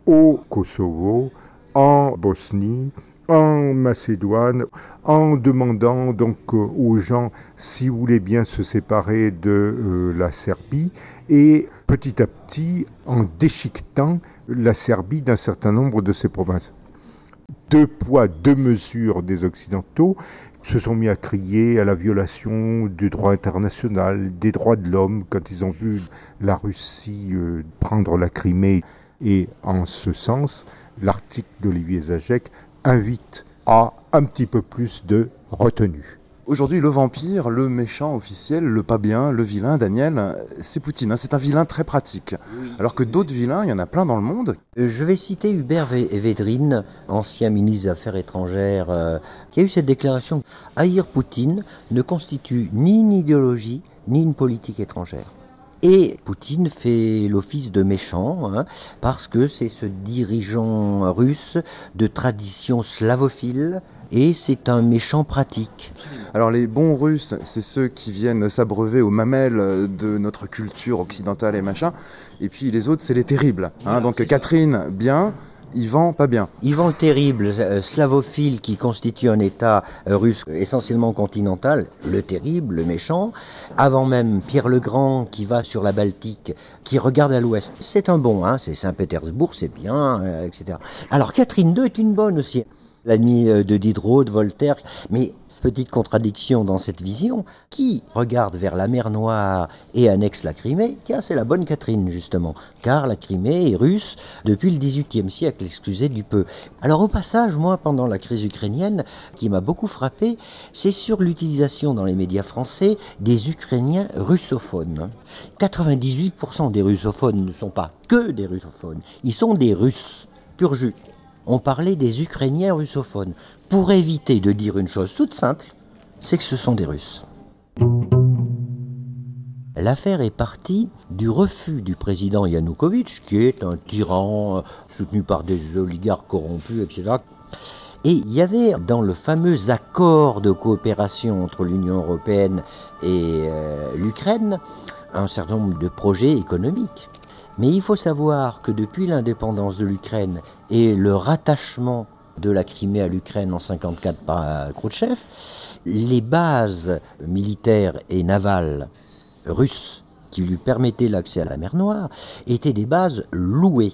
au Kosovo, en Bosnie, en Macédoine, en demandant donc aux gens si vous voulez bien se séparer de euh, la Serbie et petit à petit en déchiquetant la Serbie d'un certain nombre de ses provinces. Deux poids, deux mesures des Occidentaux se sont mis à crier à la violation du droit international, des droits de l'homme, quand ils ont vu la Russie euh, prendre la Crimée. Et en ce sens, l'article d'Olivier Zajek invite à un petit peu plus de retenue. Aujourd'hui, le vampire, le méchant officiel, le pas bien, le vilain, Daniel, c'est Poutine. hein. C'est un vilain très pratique. Alors que d'autres vilains, il y en a plein dans le monde. Euh, Je vais citer Hubert Vé- Védrine, ancien ministre des Affaires étrangères, euh, qui a eu cette déclaration. Haïr Poutine ne constitue ni une idéologie, ni une politique étrangère. Et Poutine fait l'office de méchant, hein, parce que c'est ce dirigeant russe de tradition slavophile, et c'est un méchant pratique. Alors les bons Russes, c'est ceux qui viennent s'abreuver aux mamelles de notre culture occidentale et machin. Et puis les autres, c'est les terribles. hein. Donc Catherine, bien. Ivan, pas bien. Ivan le Terrible, euh, slavophile qui constitue un État euh, russe essentiellement continental, le terrible, le méchant. Avant même Pierre le Grand qui va sur la Baltique, qui regarde à l'ouest. C'est un bon, hein, c'est Saint-Pétersbourg, c'est bien, euh, etc. Alors Catherine II est une bonne aussi. L'amie euh, de Diderot, de Voltaire. Mais petite contradiction dans cette vision, qui regarde vers la mer Noire et annexe la Crimée, tiens, c'est la bonne Catherine justement, car la Crimée est russe depuis le XVIIIe siècle, excusez du peu. Alors au passage, moi, pendant la crise ukrainienne, qui m'a beaucoup frappé, c'est sur l'utilisation dans les médias français des Ukrainiens russophones. 98% des russophones ne sont pas que des russophones, ils sont des Russes, pur jus on parlait des Ukrainiens russophones, pour éviter de dire une chose toute simple, c'est que ce sont des Russes. L'affaire est partie du refus du président Yanukovych, qui est un tyran euh, soutenu par des oligarques corrompus, etc. Et il y avait dans le fameux accord de coopération entre l'Union européenne et euh, l'Ukraine un certain nombre de projets économiques. Mais il faut savoir que depuis l'indépendance de l'Ukraine et le rattachement de la Crimée à l'Ukraine en 1954 par Khrouchtchev, les bases militaires et navales russes qui lui permettaient l'accès à la mer Noire étaient des bases louées,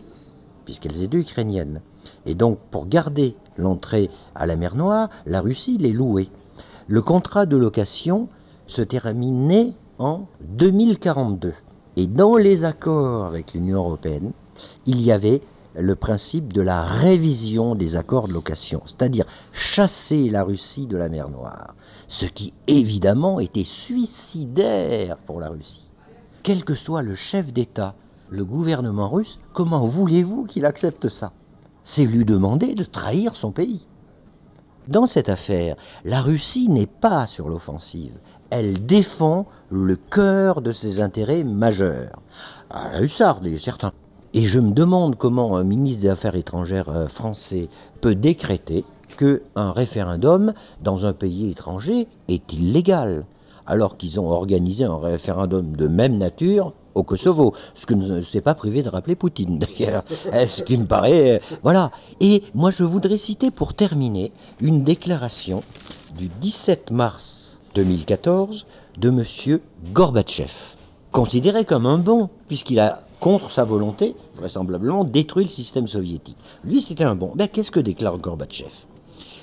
puisqu'elles étaient ukrainiennes. Et donc, pour garder l'entrée à la mer Noire, la Russie les louait. Le contrat de location se terminait en 2042. Et dans les accords avec l'Union européenne, il y avait le principe de la révision des accords de location, c'est-à-dire chasser la Russie de la mer Noire, ce qui évidemment était suicidaire pour la Russie. Quel que soit le chef d'État, le gouvernement russe, comment voulez-vous qu'il accepte ça? C'est lui demander de trahir son pays. Dans cette affaire, la Russie n'est pas sur l'offensive. Elle défend le cœur de ses intérêts majeurs. À la hussarde, il est certain. Et je me demande comment un ministre des Affaires étrangères euh, français peut décréter qu'un référendum dans un pays étranger est illégal, alors qu'ils ont organisé un référendum de même nature au Kosovo, ce que ne s'est pas privé de rappeler Poutine d'ailleurs, Euh, ce qui me paraît... euh, Voilà. Et moi je voudrais citer pour terminer une déclaration du 17 mars 2014 de M. Gorbatchev, considéré comme un bon, puisqu'il a, contre sa volonté, vraisemblablement, détruit le système soviétique. Lui, c'était un bon. Ben, qu'est-ce que déclare Gorbatchev?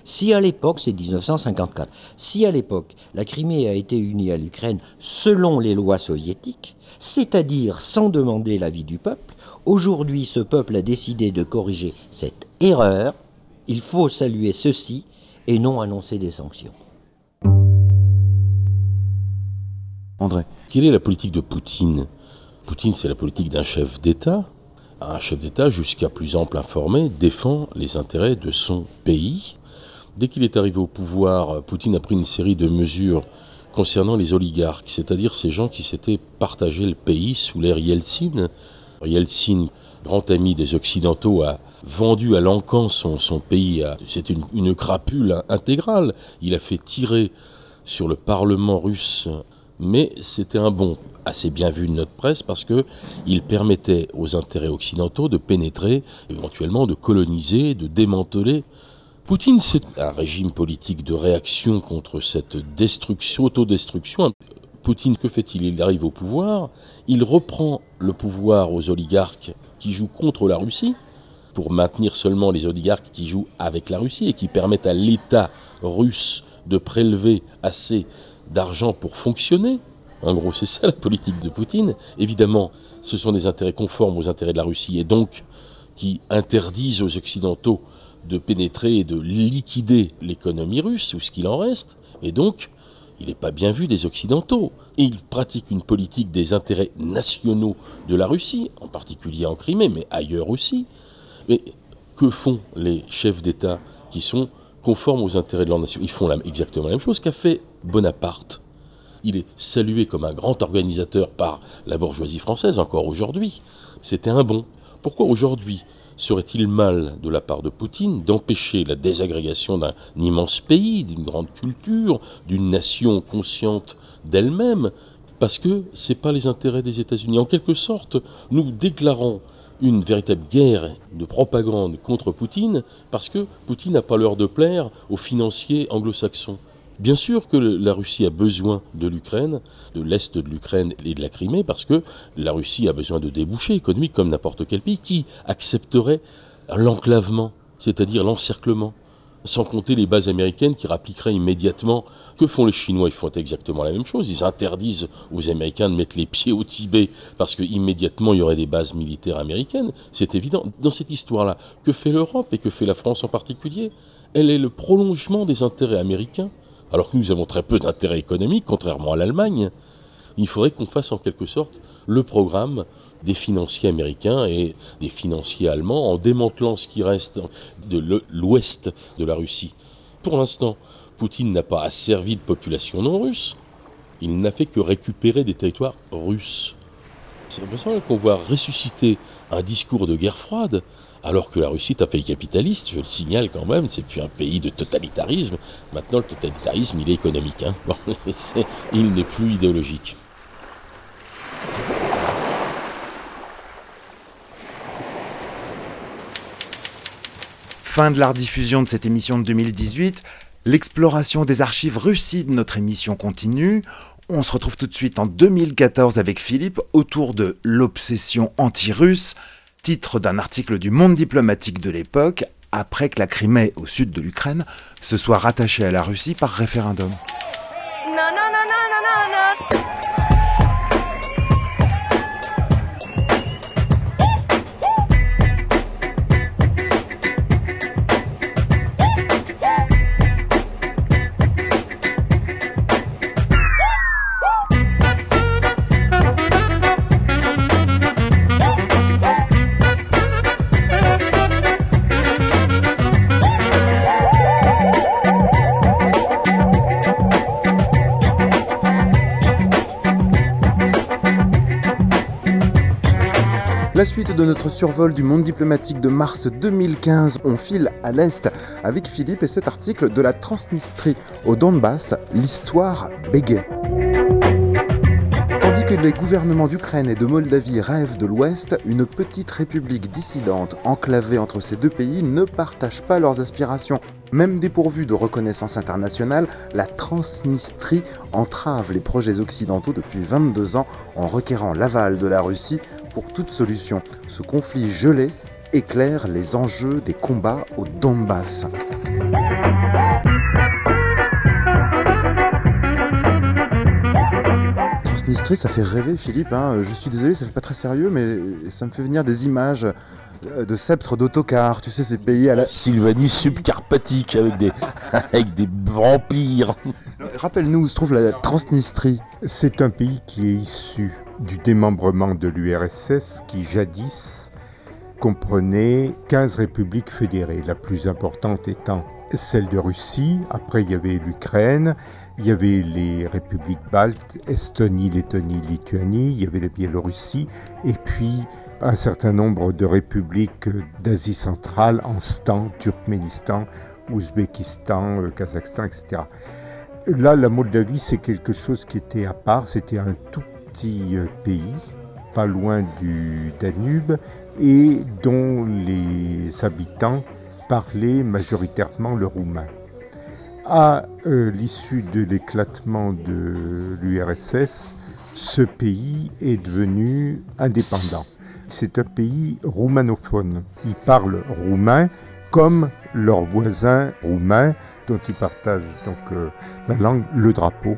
Si à l'époque, c'est 1954, si à l'époque la Crimée a été unie à l'Ukraine selon les lois soviétiques, c'est-à-dire sans demander l'avis du peuple, aujourd'hui ce peuple a décidé de corriger cette erreur, il faut saluer ceci et non annoncer des sanctions. Quelle est la politique de Poutine? Poutine, c'est la politique d'un chef d'État. Un chef d'État, jusqu'à plus ample informé, défend les intérêts de son pays. Dès qu'il est arrivé au pouvoir, Poutine a pris une série de mesures concernant les oligarques, c'est-à-dire ces gens qui s'étaient partagé le pays sous l'ère Yeltsin. Yeltsin, grand ami des Occidentaux, a vendu à l'encan son, pays. C'est une crapule intégrale. Il a fait tirer sur le Parlement russe, mais c'était un bon assez bien vu de notre presse parce que il permettait aux intérêts occidentaux de pénétrer, éventuellement de coloniser, de démanteler. Poutine, c'est un régime politique de réaction contre cette destruction, autodestruction. Poutine, que fait-il? Il arrive au pouvoir, il reprend le pouvoir aux oligarques qui jouent contre la Russie, pour maintenir seulement les oligarques qui jouent avec la Russie et qui permettent à l'État russe de prélever assez d'argent pour fonctionner. En gros, c'est ça la politique de Poutine. Évidemment, ce sont des intérêts conformes aux intérêts de la Russie et donc qui interdisent aux Occidentaux de pénétrer et de liquider l'économie russe, ou ce qu'il en reste. Et donc, il n'est pas bien vu des Occidentaux. Il pratique une politique des intérêts nationaux de la Russie, en particulier en Crimée, mais ailleurs aussi. Mais que font les chefs d'État qui sont conformes aux intérêts de leur nation? Ils font exactement la même chose qu'a fait Bonaparte. Il est salué comme un grand organisateur par la bourgeoisie française encore aujourd'hui. C'était un bon. Pourquoi aujourd'hui serait-il mal de la part de Poutine d'empêcher la désagrégation d'un immense pays, d'une grande culture, d'une nation consciente d'elle-même? Parce que ce n'est pas les intérêts des États-Unis. En quelque sorte, nous déclarons une véritable guerre de propagande contre Poutine parce que Poutine n'a pas l'heure de plaire aux financiers anglo-saxons. Bien sûr que la Russie a besoin de l'Ukraine, de l'Est de l'Ukraine et de la Crimée, parce que la Russie a besoin de débouchés économiques comme n'importe quel pays qui accepterait l'enclavement, c'est-à-dire l'encerclement. Sans compter les bases américaines qui rappliqueraient immédiatement. Que font les Chinois Ils font exactement la même chose. Ils interdisent aux Américains de mettre les pieds au Tibet parce qu'immédiatement il y aurait des bases militaires américaines. C'est évident. Dans cette histoire-là, que fait l'Europe et que fait la France en particulier? Elle est le prolongement des intérêts américains alors que nous avons très peu d'intérêt économique, contrairement à l'Allemagne. Il faudrait qu'on fasse en quelque sorte le programme des financiers américains et des financiers allemands en démantelant ce qui reste de l'ouest de la Russie. Pour l'instant, Poutine n'a pas asservi de population non russe, il n'a fait que récupérer des territoires russes. C'est intéressant qu'on voit ressusciter un discours de guerre froide alors que la Russie est un pays capitaliste, je le signale quand même, c'est plus un pays de totalitarisme. Maintenant, le totalitarisme, il est économique. Hein. il n'est plus idéologique. Fin de la rediffusion de cette émission de 2018. L'exploration des archives russies de notre émission continue. On se retrouve tout de suite en 2014 avec Philippe autour de l'obsession anti-russe titre d'un article du Monde diplomatique de l'époque, après que la Crimée, au sud de l'Ukraine, se soit rattachée à la Russie par référendum. La suite de notre survol du monde diplomatique de mars 2015, on file à l'Est avec Philippe et cet article de la Transnistrie au Donbass, l'histoire bégaye. Tandis que les gouvernements d'Ukraine et de Moldavie rêvent de l'Ouest, une petite république dissidente enclavée entre ces deux pays ne partage pas leurs aspirations. Même dépourvue de reconnaissance internationale, la Transnistrie entrave les projets occidentaux depuis 22 ans en requérant l'aval de la Russie pour toute solution. Ce conflit gelé éclaire les enjeux des combats au Donbass. Transnistrie, ça fait rêver Philippe, hein. je suis désolé, ça fait pas très sérieux, mais ça me fait venir des images de sceptres d'autocar, tu sais, ces pays à la... Sylvanie subcarpatique avec des, avec des vampires. Rappelle-nous où se trouve la Transnistrie. C'est un pays qui est issu du démembrement de l'URSS qui jadis comprenait 15 républiques fédérées, la plus importante étant celle de Russie, après il y avait l'Ukraine, il y avait les républiques baltes, Estonie, Lettonie, Lituanie, il y avait la Biélorussie, et puis un certain nombre de républiques d'Asie centrale en Stan, Turkménistan, Ouzbékistan, euh, Kazakhstan, etc. Là, la Moldavie, c'est quelque chose qui était à part, c'était un tout petit euh, pays, pas loin du Danube, et dont les habitants parlaient majoritairement le roumain. À euh, l'issue de l'éclatement de l'URSS, ce pays est devenu indépendant. C'est un pays roumanophone. Ils parlent roumain comme leurs voisins roumains dont ils partagent donc euh, la langue, le drapeau.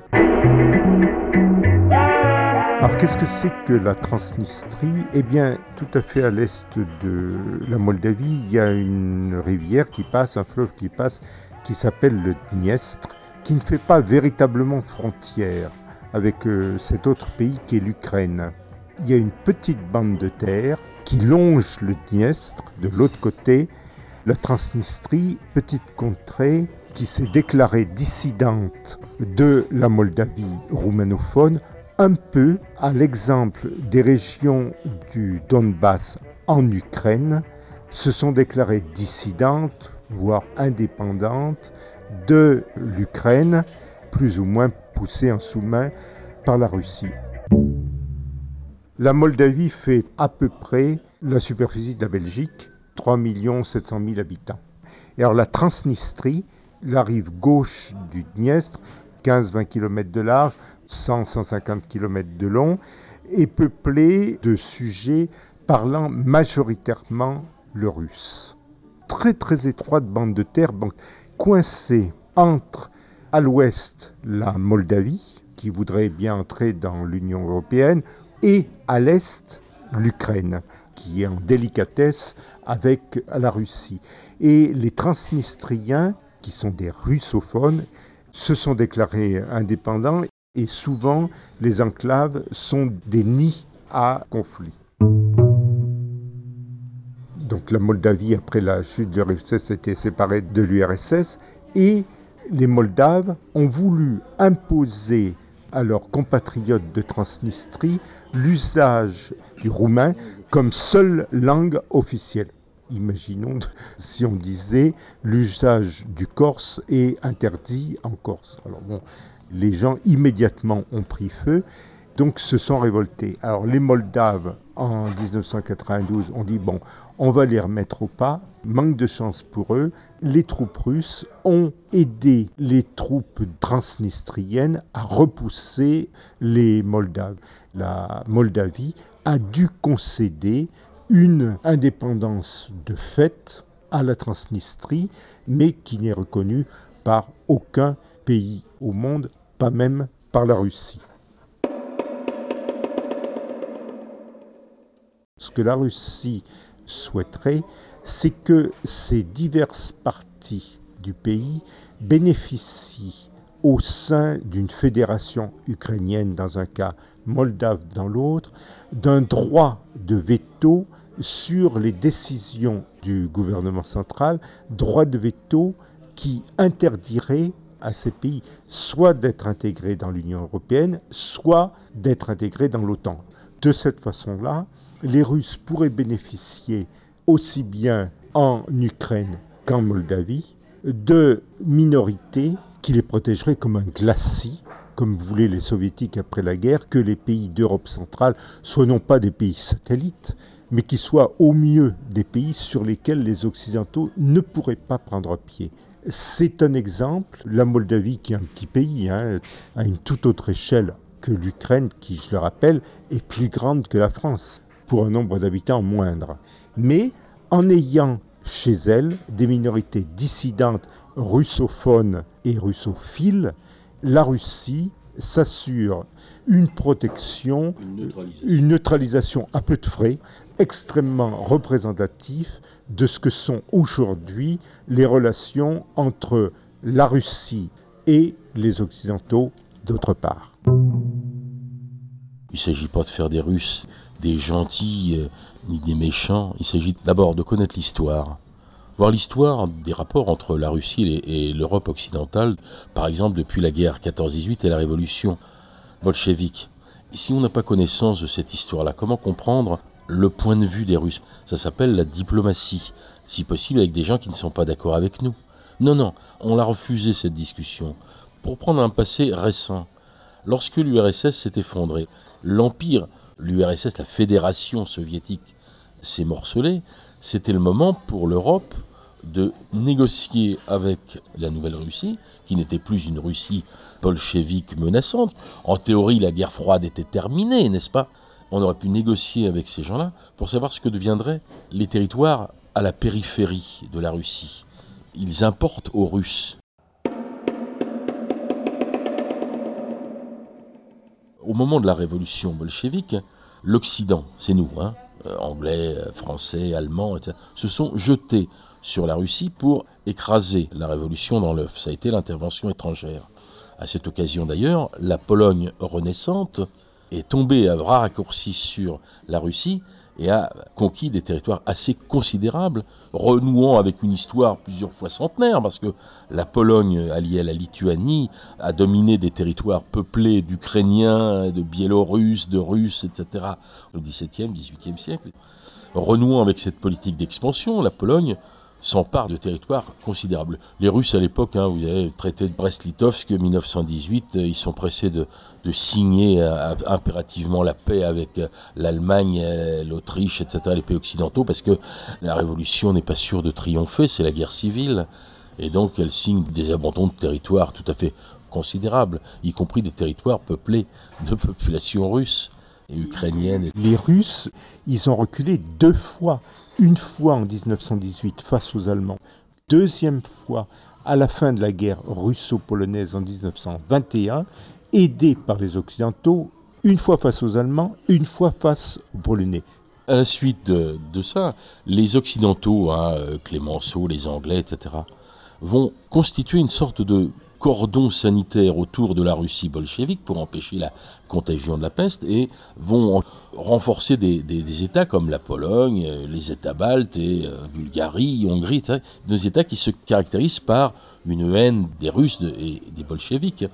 Alors qu'est-ce que c'est que la Transnistrie? Eh bien, tout à fait à l'est de la Moldavie, il y a une rivière qui passe, un fleuve qui passe, qui s'appelle le Dniestre, qui ne fait pas véritablement frontière avec euh, cet autre pays qui est l'Ukraine. Il y a une petite bande de terre qui longe le Dniestre de l'autre côté, la Transnistrie, petite contrée qui s'est déclarée dissidente de la Moldavie roumanophone, un peu à l'exemple des régions du Donbass en Ukraine, se sont déclarées dissidentes, voire indépendantes, de l'Ukraine, plus ou moins poussée en sous-main par la Russie. La Moldavie fait à peu près la superficie de la Belgique, 3 700 000 habitants. Et alors la Transnistrie, la rive gauche du Dniestre, 15-20 km de large, 100-150 km de long, est peuplée de sujets parlant majoritairement le russe. Très très étroite bande de terre, coincée entre à l'ouest la Moldavie, qui voudrait bien entrer dans l'Union européenne, et à l'est l'Ukraine, qui est en délicatesse avec la Russie. Et les transnistriens, qui sont des russophones, se sont déclarés indépendants et souvent les enclaves sont des nids à conflit. Donc la Moldavie, après la chute de l'URSS, était séparée de l'URSS et les Moldaves ont voulu imposer à leurs compatriotes de Transnistrie l'usage du roumain comme seule langue officielle. Imaginons si on disait l'usage du corse est interdit en Corse. Alors bon, les gens immédiatement ont pris feu, donc se sont révoltés. Alors les Moldaves en 1992 ont dit bon, on va les remettre au pas. Manque de chance pour eux, les troupes russes ont aidé les troupes transnistriennes à repousser les Moldaves. La Moldavie a dû concéder une indépendance de fait à la Transnistrie, mais qui n'est reconnue par aucun pays au monde, pas même par la Russie. Ce que la Russie souhaiterait, c'est que ces diverses parties du pays bénéficient au sein d'une fédération ukrainienne dans un cas, moldave dans l'autre, d'un droit de veto sur les décisions du gouvernement central, droit de veto qui interdirait à ces pays soit d'être intégrés dans l'Union européenne, soit d'être intégrés dans l'OTAN. De cette façon-là, les Russes pourraient bénéficier aussi bien en Ukraine qu'en Moldavie de minorités qui les protégeraient comme un glacis, comme voulaient les soviétiques après la guerre, que les pays d'Europe centrale soient non pas des pays satellites, mais qui soient au mieux des pays sur lesquels les Occidentaux ne pourraient pas prendre pied. C'est un exemple, la Moldavie qui est un petit pays, hein, à une toute autre échelle que l'Ukraine, qui, je le rappelle, est plus grande que la France, pour un nombre d'habitants moindre. Mais en ayant chez elle des minorités dissidentes russophones et russophiles, la Russie s'assure une protection, une neutralisation. à peu de frais, extrêmement représentatif de ce que sont aujourd'hui les relations entre la Russie et les Occidentaux d'autre part. Il ne s'agit pas de faire des Russes des gentils euh, ni des méchants, il s'agit d'abord de connaître l'histoire. Voir l'histoire des rapports entre la Russie et l'Europe occidentale, par exemple depuis la guerre 14-18 et la révolution bolchevique. Si on n'a pas connaissance de cette histoire-là, comment comprendre le point de vue des Russes. Ça s'appelle la diplomatie, si possible avec des gens qui ne sont pas d'accord avec nous. Non, non, on l'a refusé cette discussion. Pour prendre un passé récent, lorsque l'URSS s'est effondrée, l'Empire, l'URSS, la Fédération soviétique, s'est morcelée, c'était le moment pour l'Europe de négocier avec la Nouvelle-Russie, qui n'était plus une Russie bolchevique menaçante. En théorie, la guerre froide était terminée, n'est-ce pas? On aurait pu négocier avec ces gens-là pour savoir ce que deviendraient les territoires à la périphérie de la Russie. Ils importent aux Russes. Au moment de la révolution bolchevique, l'Occident, c'est nous, hein, euh, anglais, français, allemands, etc., se sont jetés sur la Russie pour écraser la révolution dans l'œuf. Ça a été l'intervention étrangère. À cette occasion d'ailleurs, la Pologne renaissante est tombée à bras raccourcis sur la Russie et a conquis des territoires assez considérables, renouant avec une histoire plusieurs fois centenaire, parce que la Pologne, alliée à la Lituanie, a dominé des territoires peuplés d'Ukrainiens, de Biélorusses, de Russes, etc., au XVIIe, XVIIIe siècle. Renouant avec cette politique d'expansion, la Pologne s'empare de territoires considérables. Les Russes à l'époque, hein, vous avez traité de Brest-Litovsk 1918, euh, ils sont pressés de, de signer euh, impérativement la paix avec euh, l'Allemagne, l'Autriche, etc., les pays occidentaux, parce que la révolution n'est pas sûre de triompher, c'est la guerre civile. Et donc elle signe des abandons de territoires tout à fait considérables, y compris des territoires peuplés de populations russes et ukrainiennes. Les Russes, ils ont reculé deux fois une fois en 1918 face aux Allemands, deuxième fois à la fin de la guerre russo-polonaise en 1921, aidés par les Occidentaux, une fois face aux Allemands, une fois face aux Polonais. À la suite de, ça, les Occidentaux, hein, Clémenceau, les Anglais, etc., vont constituer une sorte de cordon sanitaire autour de la Russie bolchevique pour empêcher la contagion de la peste et vont renforcer des, États comme la Pologne, euh, les États baltes et euh, Bulgarie, Hongrie, des États qui se caractérisent par une haine des Russes et des bolcheviques,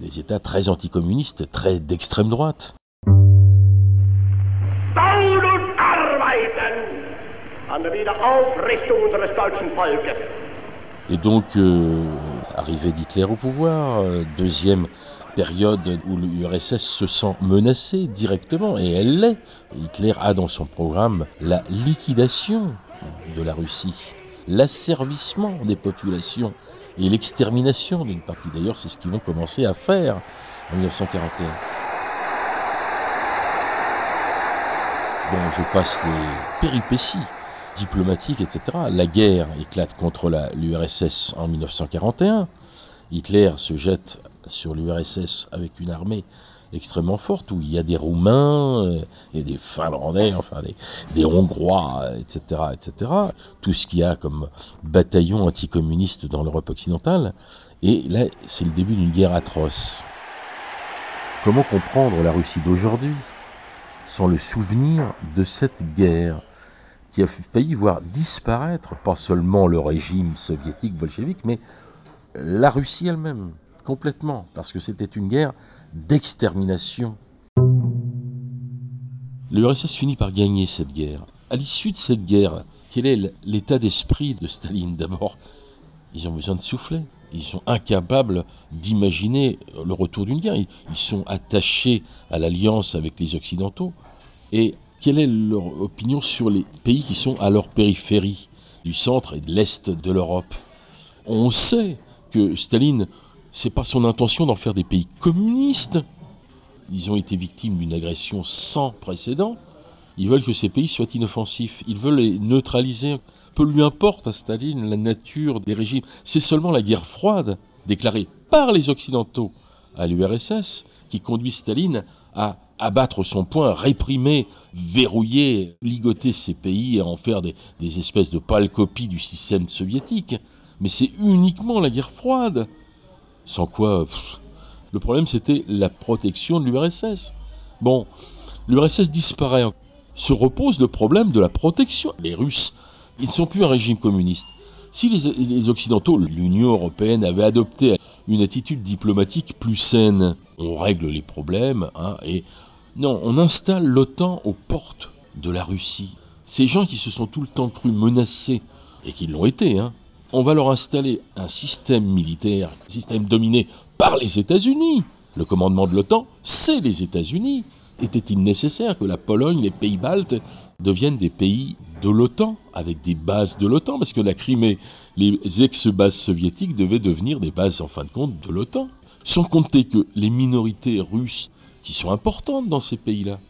des États très anticommunistes, très d'extrême droite. Et donc, euh, arrivée d'Hitler au pouvoir, euh, deuxième période où l'URSS se sent menacée directement, et elle l'est. Hitler a dans son programme la liquidation de la Russie, l'asservissement des populations et l'extermination d'une partie. D'ailleurs, c'est ce qu'ils vont commencer à faire en 1941. Bon, je passe les péripéties diplomatiques, etc. La guerre éclate contre l'URSS en 1941. Hitler se jette sur l'URSS avec une armée extrêmement forte, où il y a des Roumains, euh, et des Finlandais, enfin des, Hongrois, etc., etc. Tout ce qu'il y a comme bataillon anticommuniste dans l'Europe occidentale. Et là, c'est le début d'une guerre atroce. Comment comprendre la Russie d'aujourd'hui sans le souvenir de cette guerre qui a failli voir disparaître pas seulement le régime soviétique bolchevique, mais la Russie elle-même, complètement, parce que c'était une guerre d'extermination. L'URSS finit par gagner cette guerre. À l'issue de cette guerre, quel est l'état d'esprit de Staline D'abord, ils ont besoin de souffler. Ils sont incapables d'imaginer le retour d'une guerre. Ils sont attachés à l'alliance avec les Occidentaux. Quelle est leur opinion sur les pays qui sont à leur périphérie, du centre et de l'est de l'Europe? On sait que Staline, c'est pas son intention d'en faire des pays communistes. Ils ont été victimes d'une agression sans précédent. Ils veulent que ces pays soient inoffensifs. Ils veulent les neutraliser. Peu lui importe à Staline la nature des régimes. C'est seulement la guerre froide, déclarée par les Occidentaux à l'URSS, qui conduit Staline à abattre son poing, réprimer, verrouiller, ligoter ces pays et en faire des, espèces de pâles copies du système soviétique. Mais c'est uniquement la guerre froide. Sans quoi, le problème c'était la protection de l'URSS. Bon, l'URSS disparaît. Se repose le problème de la protection. Les Russes, ils ne sont plus un régime communiste. Si les, Occidentaux, l'Union européenne, avaient adopté une attitude diplomatique plus saine, on règle les problèmes, hein, et non, on installe l'OTAN aux portes de la Russie, ces gens qui se sont tout le temps cru menacés, et qui l'ont été, hein, on va leur installer un système militaire, un système dominé par les États-Unis. Le commandement de l'OTAN, c'est les États-Unis. Était-il nécessaire que la Pologne, les pays baltes deviennent des pays de l'OTAN, avec des bases de l'OTAN? Parce que la Crimée, les ex-bases soviétiques devaient devenir des bases, en fin de compte, de l'OTAN. Sans compter que les minorités russes, qui sont importantes dans ces pays-là,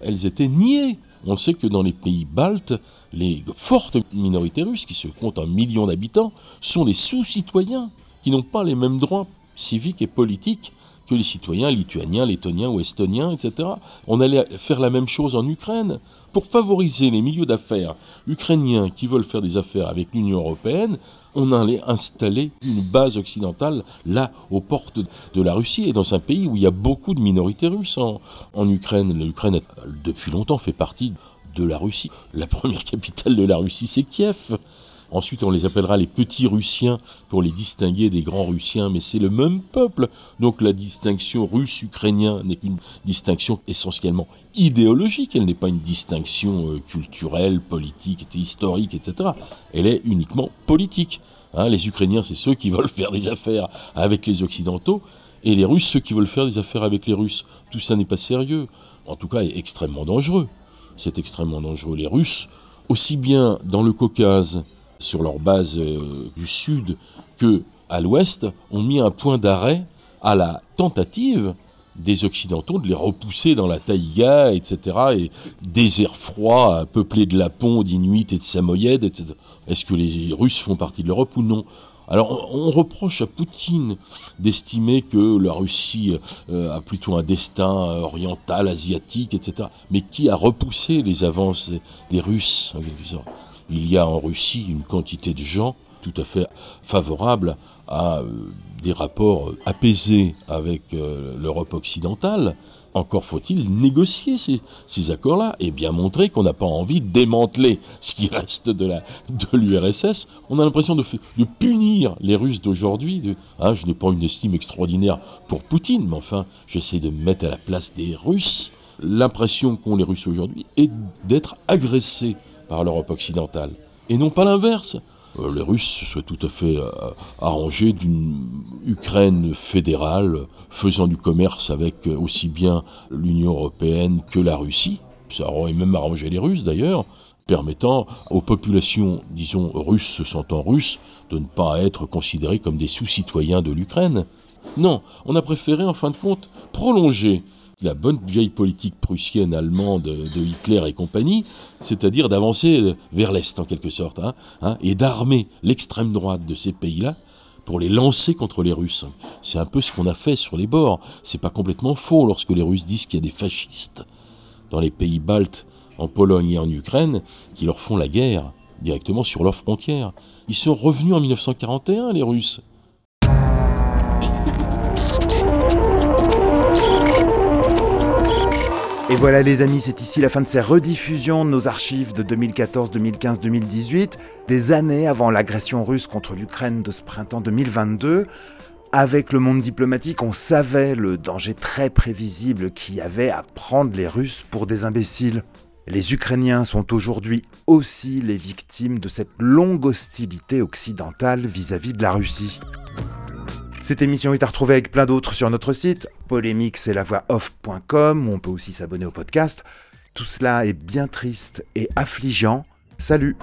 elles étaient niées. On sait que dans les pays baltes, les fortes minorités russes, qui se comptent en millions d'habitants, sont les sous-citoyens, qui n'ont pas les mêmes droits civiques et politiques que les citoyens lituaniens, lettoniens ou estoniens, etc. On allait faire la même chose en Ukraine. Pour favoriser les milieux d'affaires ukrainiens qui veulent faire des affaires avec l'Union européenne, on allait installer une base occidentale là, aux portes de la Russie, et dans un pays où il y a beaucoup de minorités russes en, en Ukraine. L'Ukraine, depuis longtemps, fait partie de la Russie. La première capitale de la Russie, c'est Kiev. Ensuite, on les appellera les petits Russiens pour les distinguer des grands Russiens, mais c'est le même peuple. Donc la distinction russe-ukrainien n'est qu'une distinction essentiellement idéologique, elle n'est pas une distinction euh, culturelle, politique, historique, etc. Elle est uniquement politique. Hein, les Ukrainiens, c'est ceux qui veulent faire des affaires avec les Occidentaux, et les Russes, ceux qui veulent faire des affaires avec les Russes. Tout ça n'est pas sérieux. En tout cas, est extrêmement dangereux. C'est extrêmement dangereux. Les Russes, aussi bien dans le Caucase sur leur base euh, du sud que à l'ouest, ont mis un point d'arrêt à la tentative des Occidentaux de les repousser dans la taïga, etc. Et désert froid, peuplé de Lapons, d'Inuits et de Samoyèdes, etc. Est-ce que les Russes font partie de l'Europe ou non? Alors on reproche à Poutine d'estimer que la Russie euh, a plutôt un destin oriental, asiatique, etc. Mais qui a repoussé les avances des Russes en quelque sorte? Il y a en Russie une quantité de gens tout à fait favorables à euh, des rapports apaisés avec euh, l'Europe occidentale. Encore faut-il négocier ces, accords-là et bien montrer qu'on n'a pas envie de démanteler ce qui reste de l'URSS. On a l'impression de, punir les Russes d'aujourd'hui. Hein, je n'ai pas une estime extraordinaire pour Poutine, mais enfin, j'essaie de me mettre à la place des Russes. L'impression qu'ont les Russes aujourd'hui est d'être agressés par l'Europe occidentale, et non pas l'inverse. Euh, les Russes se sont tout à fait euh, arrangés d'une Ukraine fédérale faisant du commerce avec euh, aussi bien l'Union européenne que la Russie. Ça aurait même arrangé les Russes d'ailleurs, permettant aux populations, disons, russes se sentant russes, de ne pas être considérées comme des sous-citoyens de l'Ukraine. Non, on a préféré en fin de compte prolonger la bonne vieille politique prussienne, allemande de Hitler et compagnie, c'est-à-dire d'avancer vers l'Est en quelque sorte, hein, hein, et d'armer l'extrême droite de ces pays-là pour les lancer contre les Russes. C'est un peu ce qu'on a fait sur les bords. C'est pas complètement faux lorsque les Russes disent qu'il y a des fascistes dans les pays baltes, en Pologne et en Ukraine, qui leur font la guerre directement sur leurs frontières. Ils sont revenus en 1941, les Russes. Voilà les amis, c'est ici la fin de ces rediffusions de nos archives de 2014, 2015, 2018, des années avant l'agression russe contre l'Ukraine de ce printemps 2022. Avec le monde diplomatique, on savait le danger très prévisible qu'il y avait à prendre les Russes pour des imbéciles. Les Ukrainiens sont aujourd'hui aussi les victimes de cette longue hostilité occidentale vis-à-vis -vis de la Russie. Cette émission est à retrouver avec plein d'autres sur notre site, polémique c'est la off.com, on peut aussi s'abonner au podcast. Tout cela est bien triste et affligeant. Salut